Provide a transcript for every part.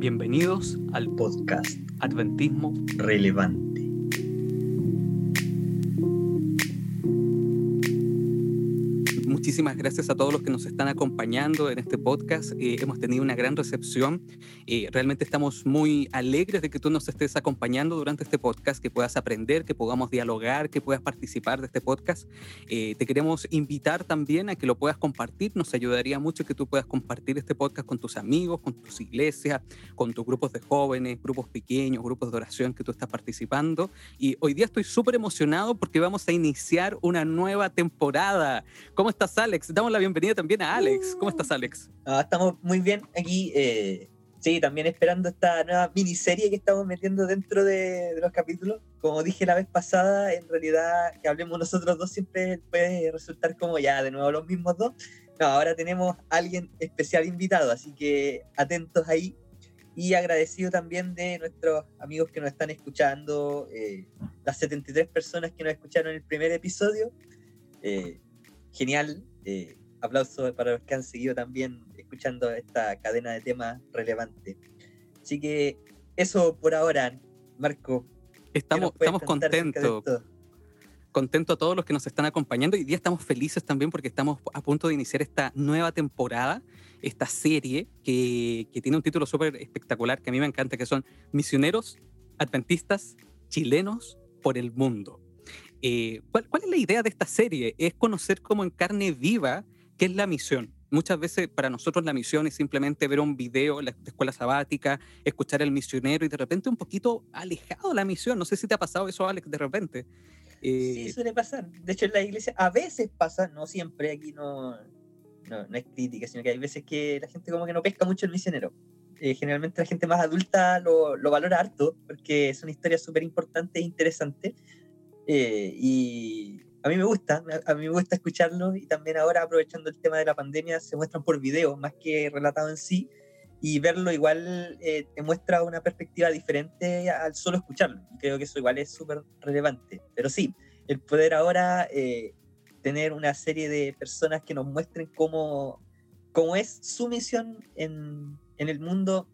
Bienvenidos al podcast Adventismo relevante. Muchísimas gracias a todos los que nos están acompañando en este podcast. Eh, hemos tenido una gran recepción. Eh, realmente estamos muy alegres de que tú nos estés acompañando durante este podcast, que puedas aprender, que podamos dialogar, que puedas participar de este podcast. Eh, te queremos invitar también a que lo puedas compartir. Nos ayudaría mucho que tú puedas compartir este podcast con tus amigos, con tus iglesias, con tus grupos de jóvenes, grupos pequeños, grupos de oración que tú estás participando. Y hoy día estoy súper emocionado porque vamos a iniciar una nueva temporada. ¿Cómo estás? Alex? Damos la bienvenida también a Alex. ¿Cómo estás, Alex? Ah, estamos muy bien aquí. Eh, sí, también esperando esta nueva miniserie que estamos metiendo dentro de, los capítulos. Como dije la vez pasada, en realidad que hablemos nosotros dos siempre puede resultar como ya de nuevo los mismos dos. No, ahora tenemos a alguien especial invitado, así que atentos ahí. Y agradecido también de nuestros amigos que nos están escuchando, eh, las 73 personas que nos escucharon en el primer episodio. Eh, genial. Eh, aplausos para los que han seguido también escuchando esta cadena de temas relevantes. Así que eso por ahora, Marco. Estamos, estamos contentos. Contento a todos los que nos están acompañando y día estamos felices también porque estamos a punto de iniciar esta nueva temporada, esta serie que, que tiene un título súper espectacular que a mí me encanta, que son Misioneros Adventistas Chilenos por el Mundo. Eh, ¿cuál, es la idea de esta serie? Es conocer como en carne viva qué es la misión. Muchas veces para nosotros la misión es simplemente ver un video la escuela sabática, escuchar al misionero y de repente un poquito alejado de la misión. No sé si te ha pasado eso, Alex, de repente. sí, eh, suele pasar. De hecho, en la iglesia a veces pasa, no siempre, aquí no, no, es crítica, sino que hay veces que la gente como que no pesca mucho el misionero. Eh, generalmente la gente más adulta lo, lo valora harto porque es una historia súper importante e interesante eh, y a mí me gusta, a mí me gusta escucharlo y también ahora aprovechando el tema de la pandemia se muestran por video más que relatado en sí y verlo igual eh, te muestra una perspectiva diferente al solo escucharlo. Creo que eso igual es súper relevante. Pero sí, el poder ahora eh, tener una serie de personas que nos muestren cómo, cómo es su misión en, en el mundo,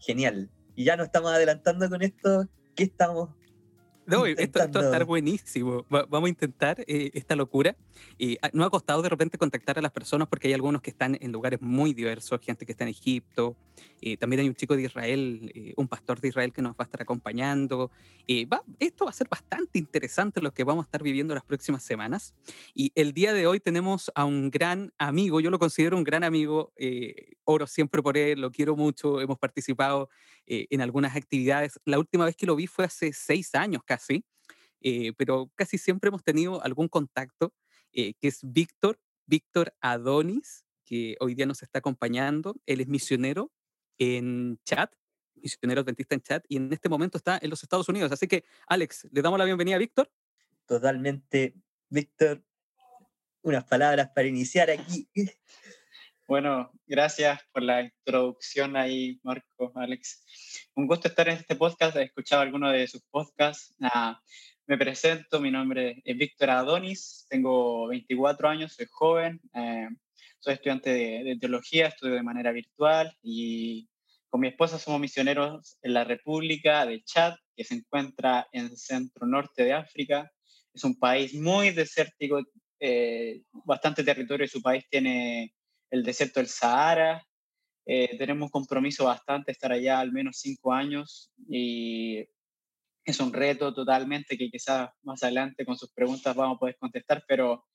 genial. Y ya nos estamos adelantando con esto, ¿qué estamos no, esto, va a estar buenísimo. vamos a intentar eh, esta locura. Y no ha costado de repente contactar a las personas porque hay algunos que están en lugares muy diversos, gente que está en Egipto. Eh, también hay un chico de Israel, eh, un pastor de Israel que nos va a estar acompañando. Va, esto va a ser bastante interesante lo que vamos a estar viviendo las próximas semanas. Y el día de hoy tenemos a un gran amigo, yo lo considero un gran amigo, oro siempre por él, lo quiero mucho, hemos participado en algunas actividades. La última vez que lo vi fue hace seis años casi, eh, pero casi siempre hemos tenido algún contacto, eh, que es Víctor, Víctor Adonis, que hoy día nos está acompañando. Él es misionero en chat, misionero adventista en chat, y en este momento está en los Estados Unidos. Así que, Alex, le damos la bienvenida a Víctor. Totalmente, Víctor. Unas palabras para iniciar aquí. Bueno, gracias por la introducción ahí, Marco, Alex. Un gusto estar en este podcast, he escuchado algunos de sus podcasts. me presento, mi nombre es Víctor Adonis, tengo 24 años, soy joven, eh, soy estudiante de, teología, estudio de manera virtual y con mi esposa somos misioneros en la República de Chad, que se encuentra en centro norte de África. Es un país muy desértico, eh, bastante territorio, su país tiene el desierto del Sahara. Eh, tenemos compromiso bastante estar allá al menos cinco años y es un reto totalmente que quizás más adelante con sus preguntas vamos a poder contestar, pero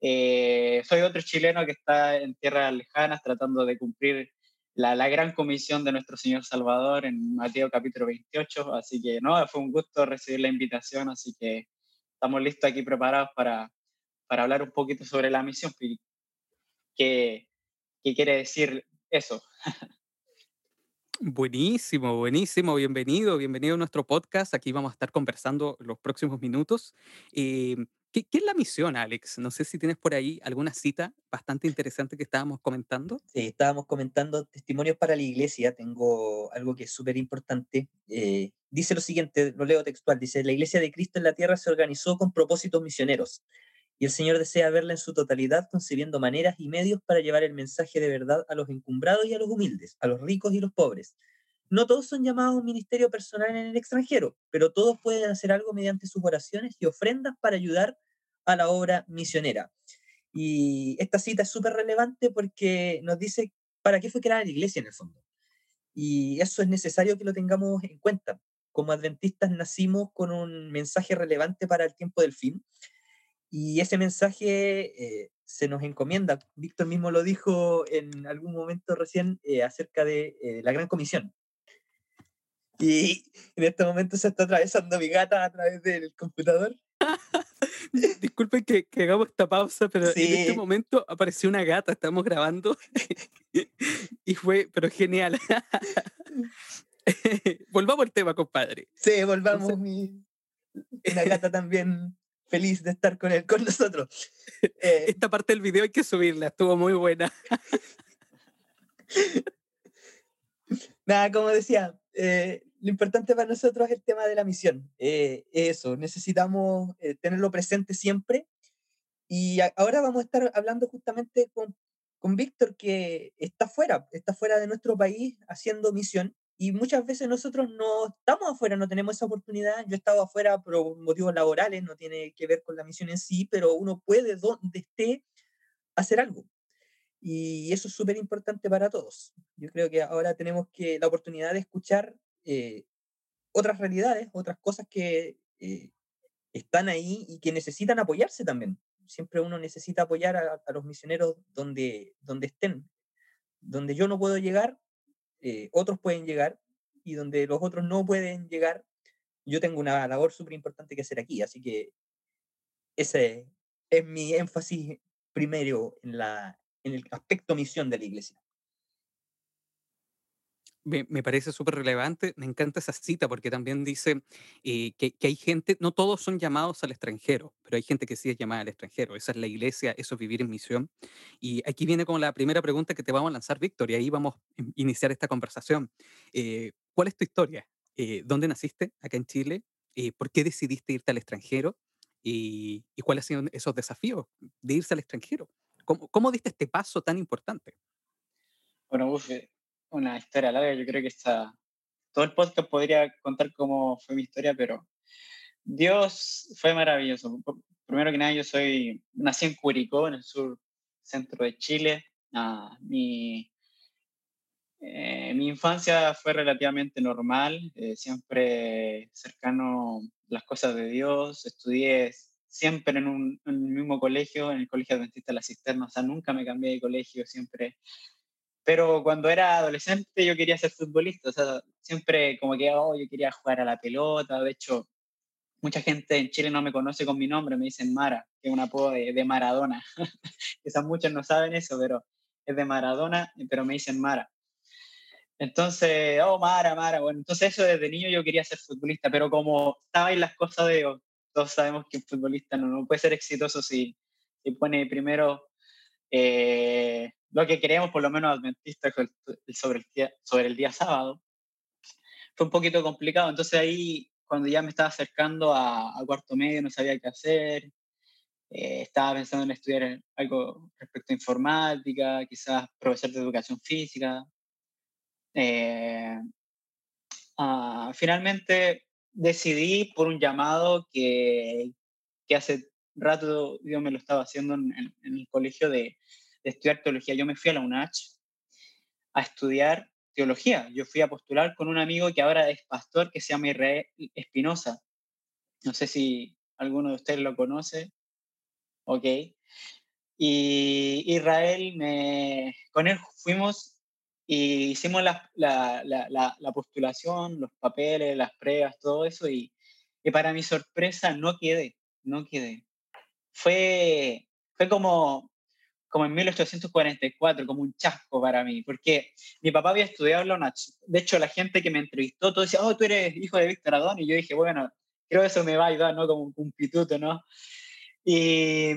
eh, soy otro chileno que está en tierras lejanas tratando de cumplir la, la, gran comisión de nuestro Señor Salvador en Mateo capítulo 28, así que no, fue un gusto recibir la invitación, así que estamos listos aquí preparados para, para hablar un poquito sobre la misión, que ¿Qué quiere decir eso? Buenísimo, buenísimo. Bienvenido, bienvenido a nuestro podcast. Aquí vamos a estar conversando los próximos minutos. Eh, ¿qué, es la misión, Alex? No sé si tienes por ahí alguna cita bastante interesante que estábamos comentando. Sí, estábamos comentando testimonios para la iglesia. Tengo algo que es súper importante. Eh, dice lo siguiente, lo leo textual. Dice, la iglesia de Cristo en la tierra se organizó con propósitos misioneros y el Señor desea verla en su totalidad, concibiendo maneras y medios para llevar el mensaje de verdad a los encumbrados y a los humildes, a los ricos y los pobres. No todos son llamados a un ministerio personal en el extranjero, pero todos pueden hacer algo mediante sus oraciones y ofrendas para ayudar a la obra misionera. Y esta cita es súper relevante porque nos dice para qué fue creada la iglesia en el fondo. Y eso es necesario que lo tengamos en cuenta. Como adventistas nacimos con un mensaje relevante para el tiempo del fin y ese mensaje eh, se nos encomienda. Víctor mismo lo dijo en algún momento recién eh, acerca de eh, la Gran Comisión. Y en este momento se está atravesando mi gata a través del computador. Disculpen que, que, hagamos esta pausa, pero en este momento apareció una gata, estamos grabando y fue, pero genial. volvamos al tema, compadre. Sí, volvamos. mi, una gata también feliz de estar con él, con nosotros. Eh, Esta parte del video hay que subirla, estuvo muy buena. Nada, como decía, eh, lo importante para nosotros es el tema de la misión. Eh, eso, necesitamos tenerlo presente siempre. Y ahora vamos a estar hablando justamente con, con Víctor, que está fuera, está fuera de nuestro país haciendo misión. Y muchas veces nosotros no estamos afuera, no tenemos esa oportunidad. Yo he estado afuera por motivos laborales, no tiene que ver con la misión en sí, pero uno puede, donde esté, hacer algo. Y eso es súper importante para todos. Yo creo que ahora tenemos que la oportunidad de escuchar eh, otras realidades, otras cosas que eh, están ahí y que necesitan apoyarse también. Siempre uno necesita apoyar a, a los misioneros donde, donde estén. Donde yo no puedo llegar, eh, otros pueden llegar y donde los otros no pueden llegar, yo tengo una labor súper importante que hacer aquí. Así que ese es mi énfasis primero en, la, en el aspecto misión de la iglesia me, parece súper relevante. Me encanta esa cita porque también dice eh, que, hay gente, no todos son llamados al extranjero, pero hay gente que sí es llamada al extranjero. Esa es la iglesia, eso es vivir en misión. Y aquí viene con la primera pregunta que te vamos a lanzar, Víctor, y ahí vamos a iniciar esta conversación. Eh, ¿Cuál es tu historia? Eh, ¿Dónde naciste acá en Chile? ¿Por qué decidiste irte al extranjero? ¿Y, cuáles han sido esos desafíos de irse al extranjero? ¿Cómo, cómo diste este paso tan importante? Bueno, una historia larga. Yo creo que está, todo el podcast podría contar cómo fue mi historia, pero Dios fue maravilloso. Primero que nada, yo soy, nací en Curicó, en el sur centro de Chile. Ah, mi, eh, mi infancia fue relativamente normal, eh, siempre cercano a las cosas de Dios. Estudié siempre en, un, mismo colegio, en el Colegio Adventista de la Cisterna, o sea, nunca me cambié de colegio, siempre pero cuando era adolescente yo quería ser futbolista, o sea, siempre como que, oh, yo quería jugar a la pelota, de hecho, mucha gente en Chile no me conoce con mi nombre, me dicen Mara, que es un apodo de, Maradona. Quizás muchos no saben eso, pero es de Maradona, pero me dicen Mara. Entonces, oh, Mara, Mara, bueno, entonces eso desde niño yo quería ser futbolista, pero como estaba en las cosas de Dios, todos sabemos que un futbolista no, no puede ser exitoso si, si pone primero eh, lo que queríamos, por lo menos adventistas, sobre el, día, sobre el día sábado, fue un poquito complicado. Entonces ahí, cuando ya me estaba acercando a, cuarto medio, no sabía qué hacer. Eh, estaba pensando en estudiar algo respecto a informática, quizás profesor de educación física. Eh, ah, finalmente decidí por un llamado que, que hace rato Dios me lo estaba haciendo en el colegio de, de estudiar teología. Yo me fui a la UNACH a estudiar teología. Yo fui a postular con un amigo que ahora es pastor, que se llama Israel Espinosa. No sé si alguno de ustedes lo conoce. Ok. Y Israel, me, con él fuimos y hicimos la, la, la, la, postulación, los papeles, las pruebas, todo eso, y, y, para mi sorpresa no quedé, no quedé. Fue, fue como, como en 1844, como un chasco para mí, porque mi papá había estudiado en la UNACH. De hecho, la gente que me entrevistó, todo decía, oh, tú eres hijo de Víctor Adón, y yo dije, bueno, creo que eso me va a ayudar, ¿no? Como un pituto, ¿no? Y,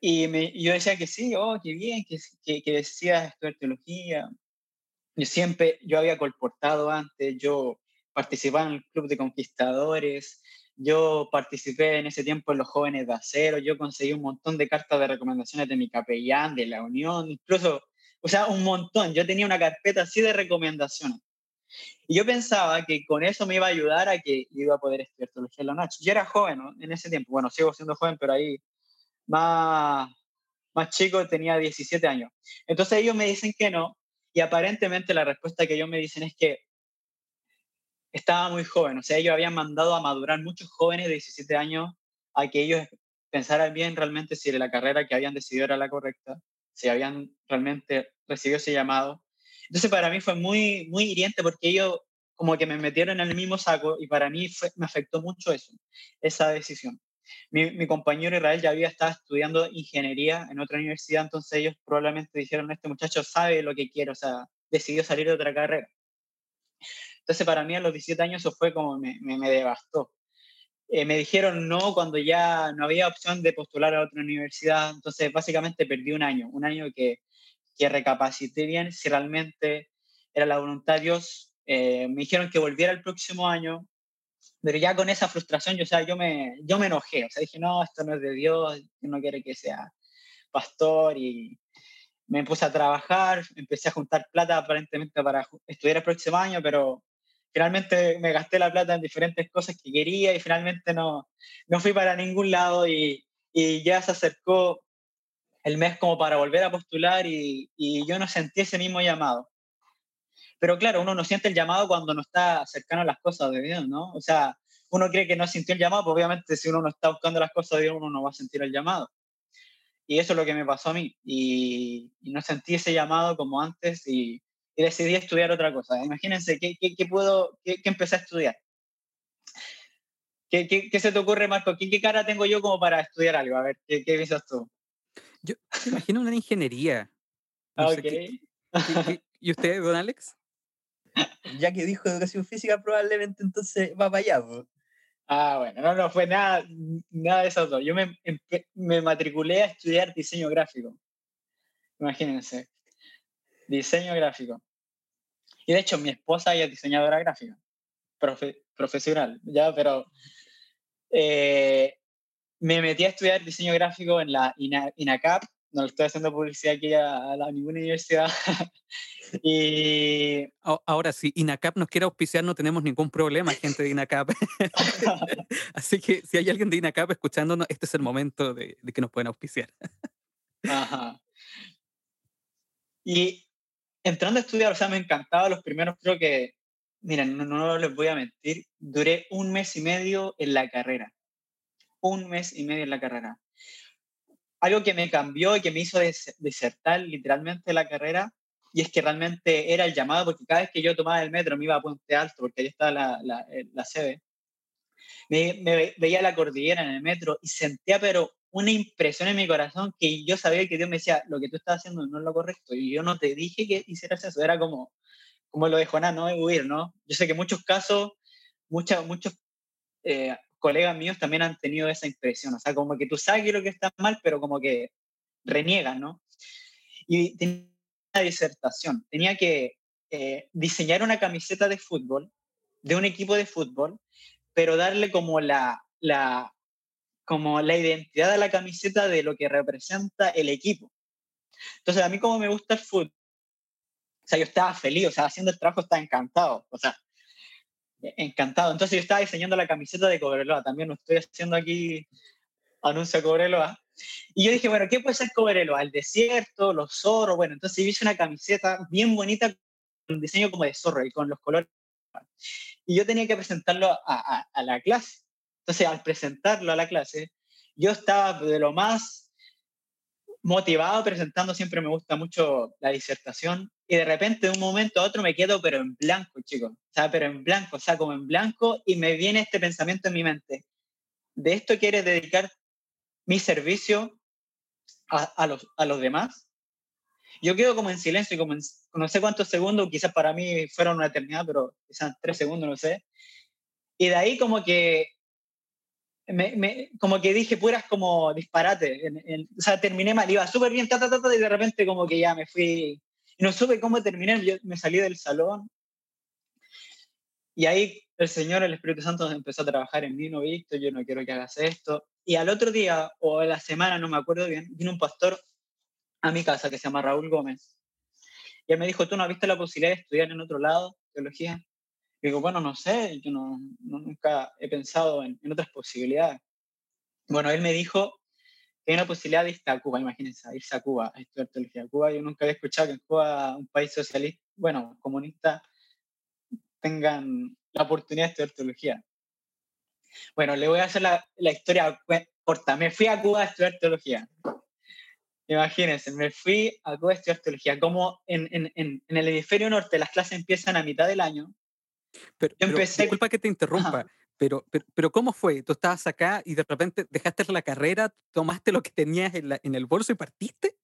y, me, yo decía que sí, oh, qué bien, que, que, que decías estudiar teología. Yo siempre, yo había colportado antes, yo participaba en el club de conquistadores, Yo participé en ese tiempo en los jóvenes de acero, yo conseguí un montón de cartas de recomendaciones de mi capellán, de la Unión, incluso, o sea, un montón. Yo tenía una carpeta así de recomendaciones. Y yo pensaba que con eso me iba a ayudar a que iba a poder estudiar teología en la noche. Yo era joven ¿no? en ese tiempo, bueno, sigo siendo joven, pero ahí más, más chico tenía 17 años. Entonces ellos me dicen que no, y aparentemente la respuesta que ellos me dicen es que estaba muy joven, o sea, ellos habían mandado a madurar muchos jóvenes de 17 años a que ellos pensaran bien realmente si la carrera que habían decidido era la correcta, si habían realmente recibido ese llamado. Entonces para mí fue muy, muy hiriente porque ellos como que me metieron en el mismo saco y para mí me afectó mucho eso, esa decisión. Mi, mi, compañero Israel ya había estado estudiando ingeniería en otra universidad, entonces ellos probablemente dijeron, este muchacho sabe lo que quiere, o sea, decidió salir de otra carrera. Entonces, para mí a los 17 años eso fue como me, me, devastó. Eh, me dijeron no cuando ya no había opción de postular a otra universidad, entonces básicamente perdí un año, un año que, que recapacité bien si realmente era la voluntad de Dios. Eh, me dijeron que volviera el próximo año, pero ya con esa frustración, yo, o sea, yo, me, yo me enojé, o sea, dije, no, esto no es de Dios, no quiere que sea pastor y, me puse a trabajar, empecé a juntar plata aparentemente para estudiar el próximo año, pero finalmente me gasté la plata en diferentes cosas que quería y finalmente no, no fui para ningún lado y, y ya se acercó el mes como para volver a postular y, y, yo no sentí ese mismo llamado. Pero claro, uno no siente el llamado cuando no está cercano a las cosas de Dios, ¿no? O sea, uno cree que no sintió el llamado, pues obviamente si uno no está buscando las cosas de Dios, uno no va a sentir el llamado. Y eso es lo que me pasó a mí. Y, y no sentí ese llamado como antes y, y decidí estudiar otra cosa. Imagínense, ¿qué, qué, puedo, qué, empecé a estudiar? ¿Qué, ¿Qué, se te ocurre, Marco? ¿Qué, cara tengo yo como para estudiar algo? A ver, ¿qué, qué piensas tú? Yo me imagino una ingeniería. ¿Y usted, don Alex? Ya que dijo educación física, probablemente entonces va para allá. Ah, bueno, no, no fue nada, nada de eso Yo me, me matriculé a estudiar diseño gráfico. Imagínense diseño gráfico. Y de hecho, mi esposa es diseñadora gráfica, profesional, ya, pero eh, me metí a estudiar diseño gráfico en la INACAP, no le estoy haciendo publicidad aquí a, la, ninguna universidad. y ahora, si INACAP nos quiere auspiciar, no tenemos ningún problema, gente de INACAP. Así que si hay alguien de INACAP escuchándonos, este es el momento de, de que nos pueden auspiciar. Ajá. Y entrando a estudiar, o sea, me encantaba los primeros, creo que, miren, no, les voy a mentir, duré un mes y medio en la carrera. Un mes y medio en la carrera. Algo que me cambió y que me hizo desertar literalmente la carrera, y es que realmente era el llamado, porque cada vez que yo tomaba el metro me iba a Puente Alto, porque ahí estaba la, la, eh, la sede, me, veía la cordillera en el metro y sentía pero una impresión en mi corazón que yo sabía que Dios me decía, lo que tú estás haciendo no es lo correcto. Y yo no te dije que hicieras eso. Era como, como lo de Jonás, no huir, ¿no? Yo sé que muchos casos, muchos muchos eh, colegas míos también han tenido esa impresión. O sea, como que tú sabes lo que está mal, pero como que reniegan, ¿no? Y tenía una disertación. Tenía que eh, diseñar una camiseta de fútbol, de un equipo de fútbol, pero darle como la, la, como la identidad de la camiseta de lo que representa el equipo. Entonces, a mí como me gusta el fútbol, o sea, yo estaba feliz, o sea, haciendo el trabajo estaba encantado, o sea, encantado. Entonces yo estaba diseñando la camiseta de Cobreloa, también estoy haciendo aquí, anuncio a Cobreloa. Y yo dije, bueno, ¿qué puede ser Cobreloa? El desierto, los zorros, bueno, entonces hice una camiseta bien bonita, con un diseño como de zorro y con los colores. Y yo tenía que presentarlo a, a la clase. Entonces, al presentarlo a la clase, yo estaba de lo más motivado presentando, siempre me gusta mucho la disertación, y de repente de un momento a otro me quedo pero en blanco, chicos, o sea, pero en blanco, o sea, como en blanco, y me viene este pensamiento en mi mente, ¿de esto quieres dedicar mi servicio a, los, a los demás? Yo quedo como en silencio, como en, no sé cuántos segundos, quizás para mí fueron una eternidad, pero quizás tres segundos, no sé. Y de ahí como que me, como que dije puras como disparate. o sea, terminé mal, iba súper bien, ta, ta, ta, y de repente como que ya me fui. No supe cómo terminé, me salí del salón. Y ahí el Señor, el Espíritu Santo empezó a trabajar en mí, no, Víctor, yo no quiero que hagas esto. Y al otro día, o a la semana, no me acuerdo bien, vino un pastor a mi casa que se llama Raúl Gómez. Y él me dijo, ¿tú no has visto la posibilidad de estudiar en otro lado teología? Digo, bueno, no sé, yo no, nunca he pensado en, en, otras posibilidades. Bueno, él me dijo que hay una posibilidad de irse a Cuba, imagínense, irse a Cuba a estudiar teología. Cuba, yo nunca había escuchado que en Cuba, un país socialista, bueno, comunista, tengan la oportunidad de estudiar teología. Bueno, le voy a hacer la, la historia corta. Me fui a Cuba a estudiar teología. Imagínense, me fui a Cuba a estudiar teología. Como en, en, en, el hemisferio norte las clases empiezan a mitad del año. Pero, empecé... disculpa que te interrumpa, pero, pero, pero, ¿cómo fue? ¿Tú estabas acá y de repente dejaste la carrera, tomaste lo que tenías en, la, en el bolso y partiste?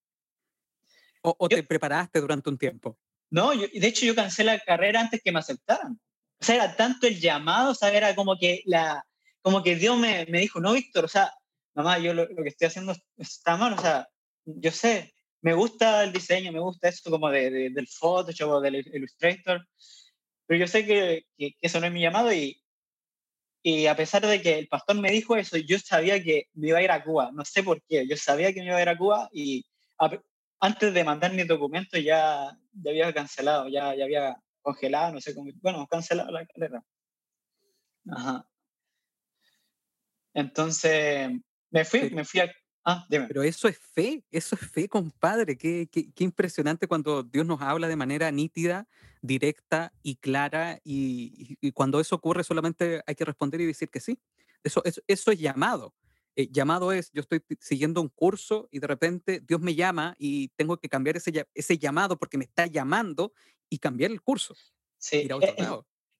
¿O, o te preparaste durante un tiempo? No, yo, de hecho yo cansé la carrera antes que me aceptaran. O sea, era tanto el llamado, o sea, era como que, la, como que Dios me, me dijo, no, Víctor, o sea, mamá, yo lo, lo, que estoy haciendo está mal, o sea, yo sé, me gusta el diseño, me gusta eso como de, de, del Photoshop o del Illustrator, pero yo sé que, que, eso no es mi llamado y, y a pesar de que el pastor me dijo eso, yo sabía que me iba a ir a Cuba, no sé por qué, yo sabía que me iba a ir a Cuba y a, antes de mandar mis documentos ya, ya había cancelado, ya, ya había congelado, no sé cómo, bueno, cancelado la carrera. Ajá. Entonces, me fui, me fui a... Ah, dime. Pero eso es fe, eso es fe, compadre. Qué, qué, qué, impresionante cuando Dios nos habla de manera nítida, directa y clara. Y, y, y, cuando eso ocurre, solamente hay que responder y decir que sí. Eso, eso, eso es llamado. Eh, llamado es, yo estoy siguiendo un curso y de repente Dios me llama y tengo que cambiar ese, ese llamado porque me está llamando y cambiar el curso. Sí. Eh,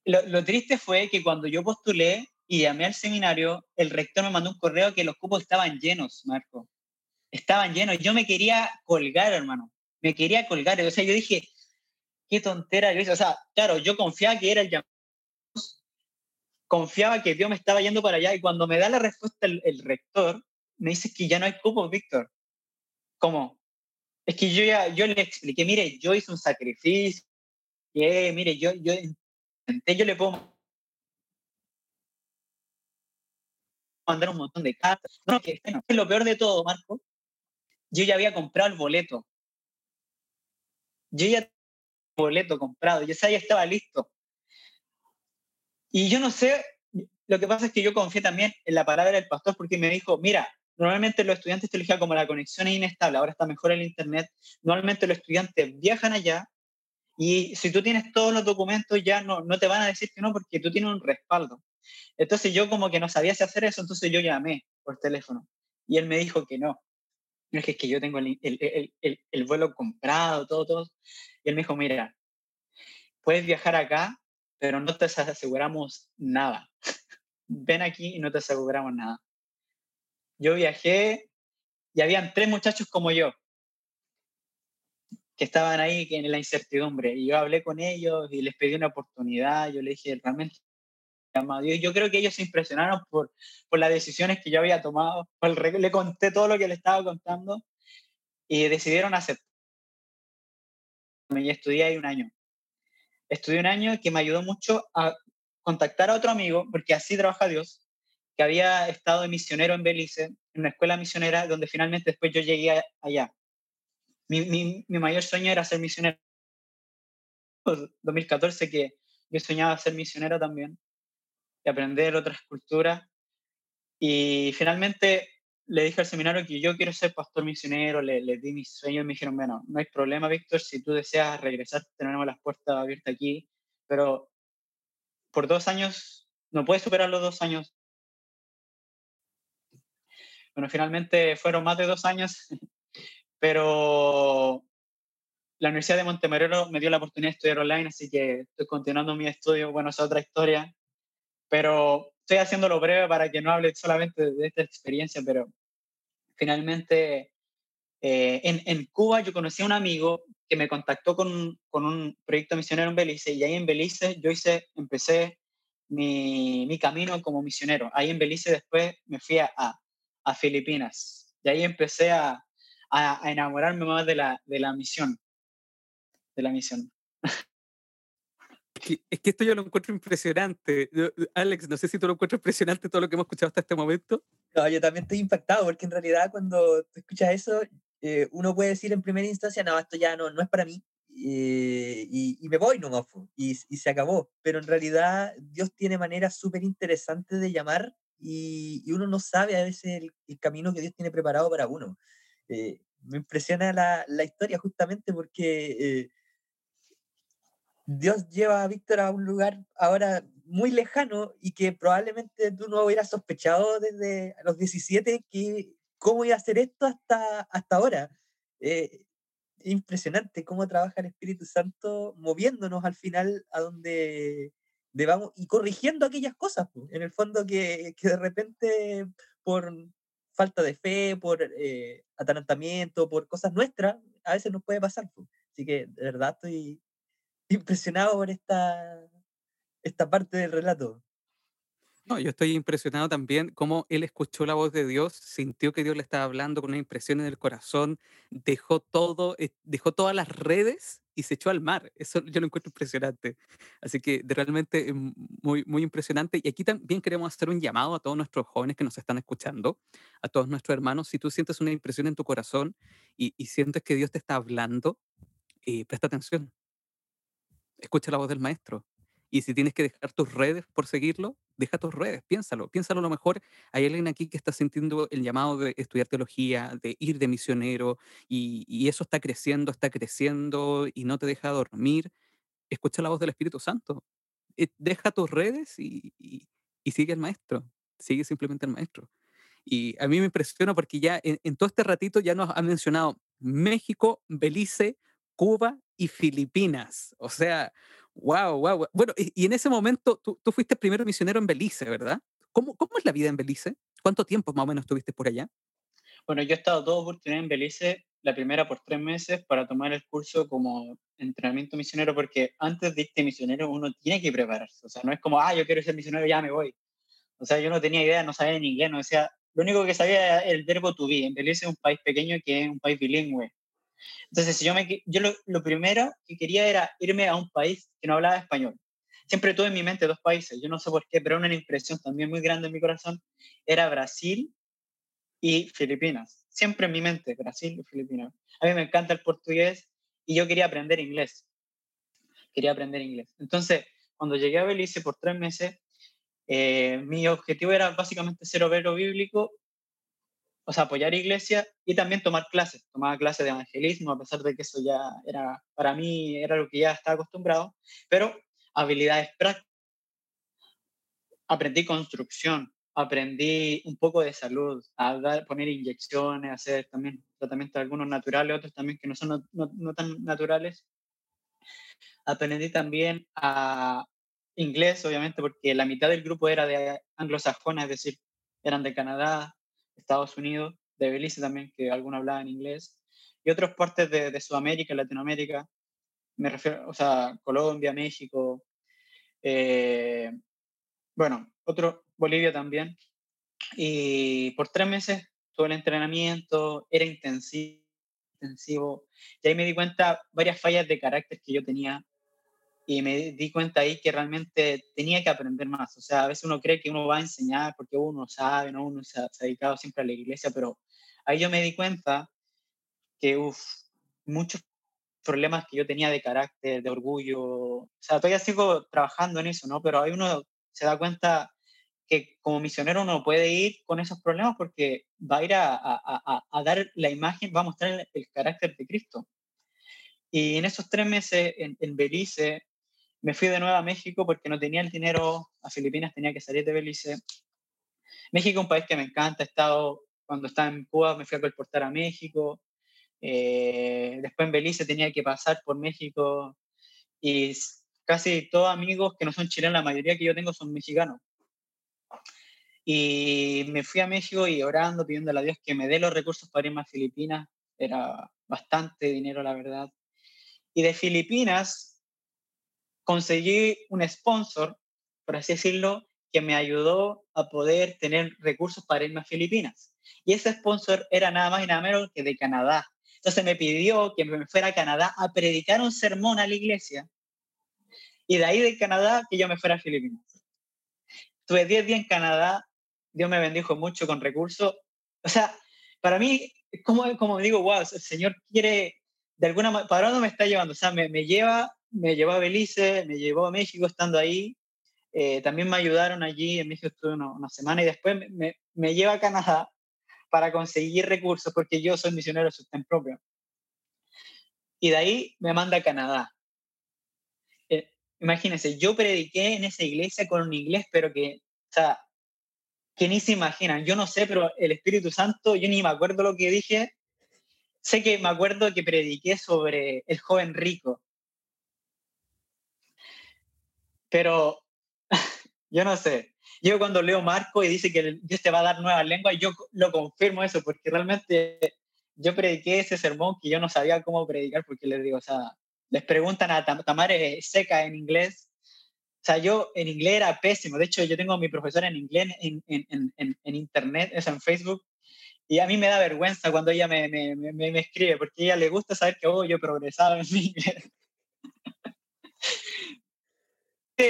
lo, lo, triste fue que cuando yo postulé y llamé al seminario, el rector me mandó un correo que los cupos estaban llenos, Marco. Estaban llenos. Yo me quería colgar, hermano. Me quería colgar. O sea, yo dije, qué tontera. O sea, claro, yo confiaba que era el llamado confiaba que Dios me estaba yendo para allá y cuando me da la respuesta el, rector, me dice que ya no hay cupos, Víctor. ¿Cómo? Es que yo ya, yo le expliqué, mire, yo hice un sacrificio, que, mire, yo, yo yo le puedo mandar un montón de cartas. No, que no, es lo peor de todo, Marco. Yo ya había comprado el boleto. Yo ya tenía el boleto comprado, yo ya estaba listo. Y yo no sé, lo que pasa es que yo confié también en la palabra del pastor porque me dijo, mira, normalmente los estudiantes de teología, como la conexión es inestable, ahora está mejor el Internet, normalmente los estudiantes viajan allá y si tú tienes todos los documentos ya no, no te van a decir que no porque tú tienes un respaldo. Entonces yo como que no sabía hacer eso, entonces yo llamé por teléfono y él me dijo que no. No es que, es que yo tengo el, el, el, el, vuelo comprado, todo, todo. Y él me dijo, mira, puedes viajar acá, pero no te aseguramos nada. Ven aquí y no te aseguramos nada. Yo viajé y habían tres muchachos como yo que estaban ahí en la incertidumbre. Y yo hablé con ellos y les pedí una oportunidad. Yo les dije, realmente, yo creo que ellos se impresionaron por, por las decisiones que yo había tomado. Le conté todo lo que le estaba contando y decidieron aceptar. Y estudié ahí un año estudié un año que me ayudó mucho a contactar a otro amigo, porque así trabaja Dios, que había estado de misionero en Belice, en una escuela misionera, donde finalmente después yo llegué allá. Mi, mi, mi mayor sueño era ser misionero. 2014 que yo soñaba ser misionero también, y aprender otras culturas. Y finalmente le dije al seminario que yo quiero ser pastor misionero, le, le di mis sueños y me dijeron, bueno, no hay problema, Víctor, si tú deseas regresar, tenemos las puertas abiertas aquí, pero por dos años, no puedes superar los dos años. Bueno, finalmente fueron más de dos años, pero la Universidad de Montemerero me dio la oportunidad de estudiar online, así que estoy continuando mi estudio, bueno, es otra historia, pero estoy haciéndolo breve para que no hable solamente de esta experiencia, pero finalmente eh, en, en, Cuba yo conocí a un amigo que me contactó con, con, un proyecto misionero en Belice y ahí en Belice yo hice, empecé mi, mi camino como misionero. Ahí en Belice después me fui a, a Filipinas y ahí empecé a, a, a, enamorarme más de la, de la misión, de la misión. Es que, esto yo lo encuentro impresionante. Alex, no sé si tú lo encuentras impresionante todo lo que hemos escuchado hasta este momento. No, yo también estoy impactado porque en realidad cuando tú escuchas eso, eh, uno puede decir en primera instancia, no, esto ya no, no es para mí. Eh, y, y, me voy nomás, y, y se acabó. Pero en realidad Dios tiene maneras súper interesantes de llamar y, y, uno no sabe a veces el, camino que Dios tiene preparado para uno. Eh, me impresiona la, la, historia justamente porque Dios lleva a Víctor a un lugar ahora muy lejano y que probablemente tú no hubieras sospechado desde los 17 que cómo iba a hacer esto hasta, hasta ahora. Eh, impresionante cómo trabaja el Espíritu Santo moviéndonos al final a donde debamos y corrigiendo aquellas cosas, en el fondo que, que de repente por falta de fe, por eh, atalantamiento, por cosas nuestras, a veces nos puede pasar. Así que de verdad estoy impresionado por esta, esta parte del relato. No, yo estoy impresionado también cómo él escuchó la voz de Dios, sintió que Dios le estaba hablando con una impresión en el corazón, dejó todo, eh, dejó todas las redes y se echó al mar. Eso yo lo encuentro impresionante. Así que realmente muy, muy impresionante. Y aquí también queremos hacer un llamado a todos nuestros jóvenes que nos están escuchando, a todos nuestros hermanos. Si tú sientes una impresión en tu corazón y, sientes que Dios te está hablando, eh, presta atención. Escucha la voz del maestro. Y si tienes que dejar tus redes por seguirlo, deja tus redes, piénsalo, piénsalo a lo mejor. Hay alguien aquí que está sintiendo el llamado de estudiar teología, de ir de misionero, y, eso está creciendo, está creciendo y no te deja dormir. Escucha la voz del Espíritu Santo. Eh, deja tus redes y, sigue al maestro, sigue simplemente al maestro. Y a mí me impresiona porque ya en todo este ratito ya nos ha mencionado México, Belice, Cuba y Filipinas. O sea, Wow, wow. Bueno, y, en ese momento tú, tú, fuiste primero misionero en Belice, ¿verdad? ¿Cómo, ¿Cómo es la vida en Belice? ¿Cuánto tiempo más o menos estuviste por allá? Bueno, yo he estado dos oportunidades en Belice, la primera por tres meses para tomar el curso como entrenamiento misionero, porque antes de irte misionero uno tiene que prepararse. O sea, no es como, ah, yo quiero ser misionero, ya me voy. O sea, yo no tenía idea, no sabía en inglés, no decía, lo único que sabía era el verbo to be. En Belice es un país pequeño que es un país bilingüe. Entonces, yo, me, yo lo, primero que quería era irme a un país que no hablaba español. Siempre tuve en mi mente dos países, yo no sé por qué, pero una impresión también muy grande en mi corazón era Brasil y Filipinas. Siempre en mi mente, Brasil y Filipinas. A mí me encanta el portugués y yo quería aprender inglés. Quería aprender inglés. Entonces, cuando llegué a Belice por tres meses, eh, mi objetivo era básicamente ser obrero bíblico o sea, apoyar iglesia y también tomar clases. Tomaba clases de evangelismo, a pesar de que eso ya era, para mí, era lo que ya estaba acostumbrado, pero habilidades prácticas. Aprendí construcción, aprendí un poco de salud, a dar, poner inyecciones, hacer también tratamientos algunos naturales, otros también que no son no, no tan naturales. Aprendí también a inglés, obviamente, porque la mitad del grupo era de anglosajona, es decir, eran de Canadá, Estados Unidos, de Belice también, que algunos hablaban inglés, y otras partes de, de, Sudamérica, Latinoamérica, me refiero, o sea, Colombia, México, eh, bueno, otro, Bolivia también. Y por tres meses todo el entrenamiento, era intensivo, intensivo, y ahí me di cuenta varias fallas de carácter que yo tenía y me di cuenta ahí que realmente tenía que aprender más. O sea, a veces uno cree que uno va a enseñar porque uno sabe, ¿no? uno se ha, dedicado siempre a la iglesia, pero ahí yo me di cuenta que, uff, muchos problemas que yo tenía de carácter, de orgullo, o sea, todavía sigo trabajando en eso, ¿no? Pero ahí uno se da cuenta que como misionero uno puede ir con esos problemas porque va a ir a, a, a dar la imagen, va a mostrar el, el, carácter de Cristo. Y en esos tres meses en, en Belice, me fui de nuevo a México porque no tenía el dinero, a Filipinas tenía que salir de Belice. México es un país que me encanta, he estado, cuando estaba en Cuba me fui a colportar a México, eh, después en Belice tenía que pasar por México y casi todos amigos que no son chilenos, la mayoría que yo tengo son mexicanos. Y me fui a México y orando, pidiéndole a Dios que me dé los recursos para irme a Filipinas. Era bastante dinero, la verdad. Y de Filipinas conseguí un sponsor, por así decirlo, que me ayudó a poder tener recursos para irme a Filipinas. Y ese sponsor era nada más y nada menos que de Canadá. Entonces me pidió que me fuera a Canadá a predicar un sermón a la iglesia. Y de ahí de Canadá que yo me fuera a Filipinas. Estuve 10 días en Canadá, Dios me bendijo mucho con recursos. O sea, para mí, como, como digo, wow, el Señor quiere, de alguna manera, ¿para dónde me está llevando? O sea, me, me lleva, me llevó a Belice, me llevó a México estando ahí, eh, también me ayudaron allí, en México estuve una, semana y después me, me, lleva a Canadá para conseguir recursos porque yo soy misionero de sustento propio. Y de ahí me manda a Canadá. Eh, imagínense, yo prediqué en esa iglesia con un inglés, pero que, o sea, que ni se imaginan. Yo no sé, pero el Espíritu Santo, yo ni me acuerdo lo que dije. Sé que me acuerdo que prediqué sobre el joven rico. Pero yo no sé. Yo cuando leo Marco y dice que Dios te va a dar nuevas lenguas, yo lo confirmo eso, porque realmente yo prediqué ese sermón que yo no sabía cómo predicar, porque les digo, o sea, les preguntan a Tamare Seca en inglés. O sea, yo en inglés era pésimo. De hecho, yo tengo a mi profesora en inglés en, en, en, en internet, eso en Facebook, y a mí me da vergüenza cuando ella me, me, me, me escribe, porque a ella le gusta saber que oh, yo he progresado en mi inglés.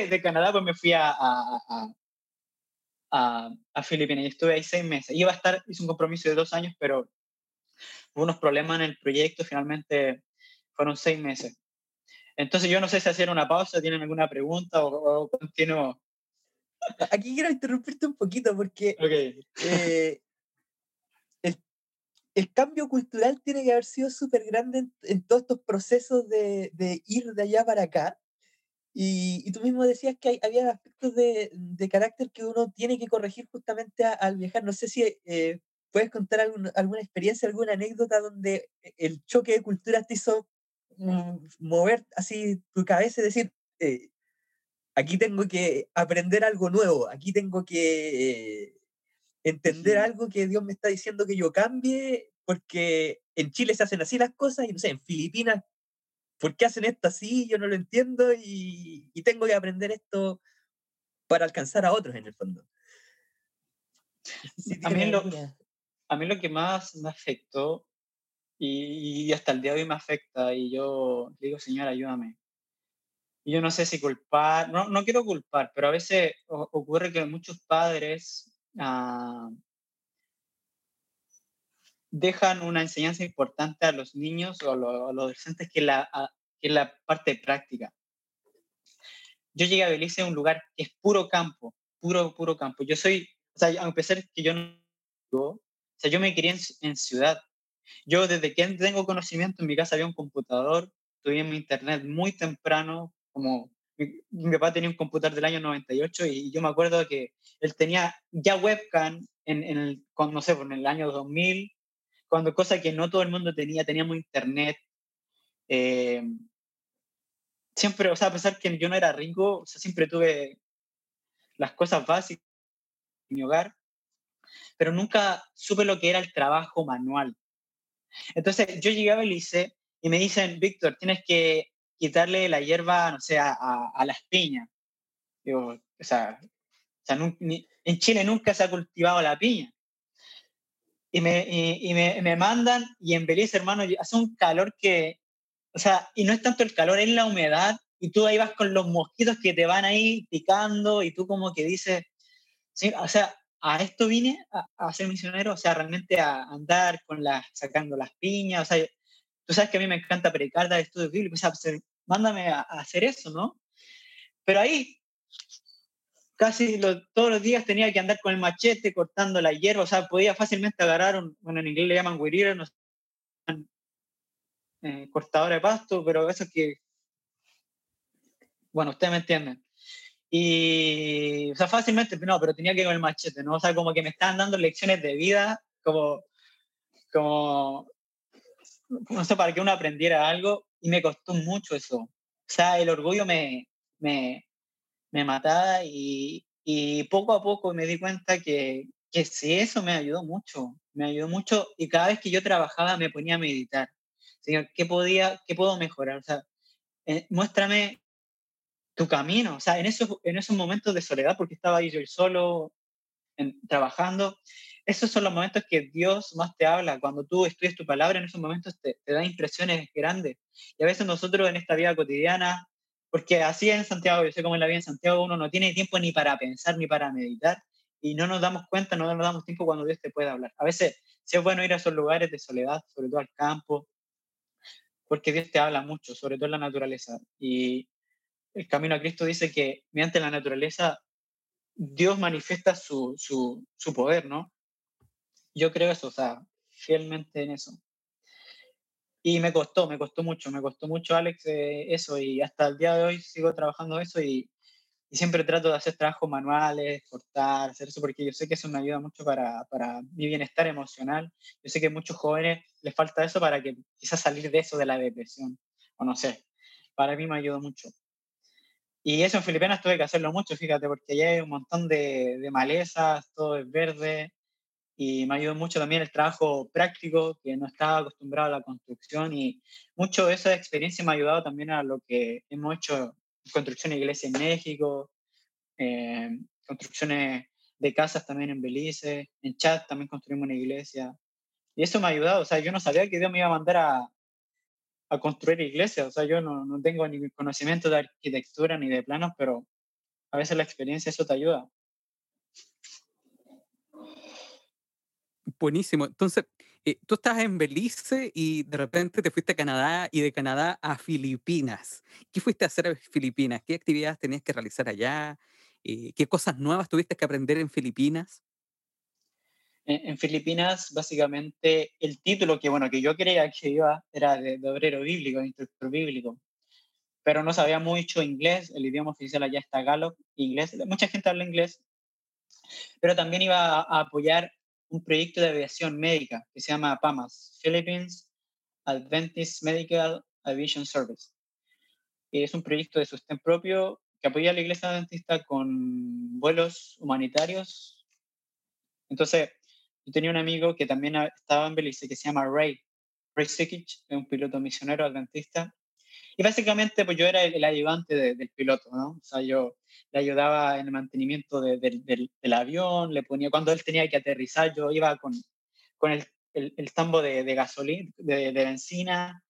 De Canadá, pues me fui a, a, a, a, Filipinas y estuve ahí seis meses. Iba a estar, hice un compromiso de dos años, pero hubo unos problemas en el proyecto, finalmente fueron seis meses. Entonces yo no sé si hacer una pausa, tienen alguna pregunta o, o continúo. Aquí quiero interrumpirte un poquito porque eh, el, el, cambio cultural tiene que haber sido súper grande en, en, todos estos procesos de, de, ir de allá para acá. Y, y, tú mismo decías que hay, había aspectos de, de, carácter que uno tiene que corregir justamente a, al viajar. No sé si eh, puedes contar algún, alguna experiencia, alguna anécdota donde el choque de culturas te hizo mm, mover así tu cabeza y decir, eh, aquí tengo que aprender algo nuevo, aquí tengo que eh, entender algo que Dios me está diciendo que yo cambie, porque en Chile se hacen así las cosas y no sé, en Filipinas ¿por qué hacen esto así? Yo no lo entiendo y, y, tengo que aprender esto para alcanzar a otros en el fondo. A, mí lo, a, mí lo, que más me afectó y, y, hasta el día de hoy me afecta y yo digo, Señor, ayúdame. Y yo no sé si culpar, no, no quiero culpar, pero a veces ocurre que muchos padres ah, dejan una enseñanza importante a los niños o a los, adolescentes que, la, que la parte práctica. Yo llegué a Belice, un lugar que es puro campo, puro, puro campo. Yo soy, o sea, a pesar que yo no, o sea, yo me crié en, ciudad. Yo desde que tengo conocimiento en mi casa había un computador, tuve mi internet muy temprano, como mi, mi, papá tenía un computador del año 98 y yo me acuerdo que él tenía ya webcam en, el, no sé, en el año 2000 cuando cosa que no todo el mundo tenía, teníamos internet. Eh, siempre, o sea, a pesar que yo no era rico, o sea, siempre tuve las cosas básicas en mi hogar, pero nunca supe lo que era el trabajo manual. Entonces yo llegué a Belice y me dicen, Víctor, tienes que quitarle la hierba, no sé, a, a, las piñas. Digo, o sea, o sea en Chile nunca se ha cultivado la piña y me, y, me, me, mandan y en Belice, hermano, hace un calor que, o sea, y no es tanto el calor, es la humedad y tú ahí vas con los mosquitos que te van ahí picando y tú como que dices, sí, o sea, a esto vine a, a, ser misionero, o sea, realmente a andar con las, sacando las piñas, o sea, tú sabes que a mí me encanta predicar, dar estudios bíblicos, o sea, mándame a, a hacer eso, ¿no? Pero ahí casi todos los días tenía que andar con el machete cortando la hierba, o sea, podía fácilmente agarrar, un, bueno, en inglés le llaman weed no sé, eh, cortadora de pasto, pero eso es que, bueno, ustedes me entienden. Y, o sea, fácilmente, no, pero tenía que ir con el machete, ¿no? O sea, como que me estaban dando lecciones de vida, como, como, no sé, para que uno aprendiera algo, y me costó mucho eso. O sea, el orgullo me, me, me mataba y, y poco a poco me di cuenta que, que sí, eso me ayudó mucho, me ayudó mucho y cada vez que yo trabajaba me ponía a meditar. Señor, ¿qué, podía, qué puedo mejorar? O sea, eh, muéstrame tu camino. O sea, en esos, en esos momentos de soledad, porque estaba ahí yo solo en, trabajando, esos son los momentos que Dios más te habla. Cuando tú estudias tu palabra, en esos momentos te, te da impresiones grandes. Y a veces nosotros en esta vida cotidiana porque así en Santiago, yo sé cómo es la vida en Santiago, uno no tiene tiempo ni para pensar ni para meditar y no nos damos cuenta, no nos damos tiempo cuando Dios te puede hablar. A veces sí es bueno ir a esos lugares de soledad, sobre todo al campo, porque Dios te habla mucho, sobre todo en la naturaleza. Y el camino a Cristo dice que mediante la naturaleza Dios manifiesta su, su, su poder, ¿no? Yo creo eso, o sea, fielmente en eso. Y me costó, me costó mucho, me costó mucho, Alex, eh, eso. Y hasta el día de hoy sigo trabajando eso y, y, siempre trato de hacer trabajos manuales, cortar, hacer eso, porque yo sé que eso me ayuda mucho para, para mi bienestar emocional. Yo sé que a muchos jóvenes les falta eso para que quizás salir de eso, de la depresión, o no sé. Para mí me ayudó mucho. Y eso en Filipinas tuve que hacerlo mucho, fíjate, porque allá hay un montón de, de malezas, todo es verde, y me ayudó mucho también el trabajo práctico, que no estaba acostumbrado a la construcción y mucho de esa experiencia me ha ayudado también a lo que hemos hecho construcción de iglesia en México, eh, construcciones de casas también en Belice, en Chad también construimos una iglesia. Y eso me ha ayudado, o sea, yo no sabía que Dios me iba a mandar a, a construir iglesias, o sea, yo no, no tengo ni conocimiento de arquitectura ni de planos, pero a veces la experiencia eso te ayuda. Buenísimo. Entonces, eh, tú estás en Belice y de repente te fuiste a Canadá y de Canadá a Filipinas. ¿Qué fuiste a hacer en Filipinas? ¿Qué actividades tenías que realizar allá? Eh, ¿Qué cosas nuevas tuviste que aprender en Filipinas? En, Filipinas, básicamente, el título que, bueno, que yo creía que iba era de, obrero bíblico, de instructor bíblico, pero no sabía mucho inglés, el idioma oficial allá está galo, inglés, mucha gente habla inglés, pero también iba a apoyar un proyecto de aviación médica que se llama PAMAS, Philippines Adventist Medical Aviation Service. Es un proyecto de sostén propio que apoya a la iglesia adventista con vuelos humanitarios. Entonces, yo tenía un amigo que también estaba en Belice que se llama Ray, Ray Sikic, es un piloto misionero adventista, y básicamente, pues yo era el, ayudante del piloto, ¿no? O sea, yo le ayudaba en el mantenimiento del, avión, le ponía, cuando él tenía que aterrizar, yo iba con, con el, el, tambo de, gasolina, de, benzina,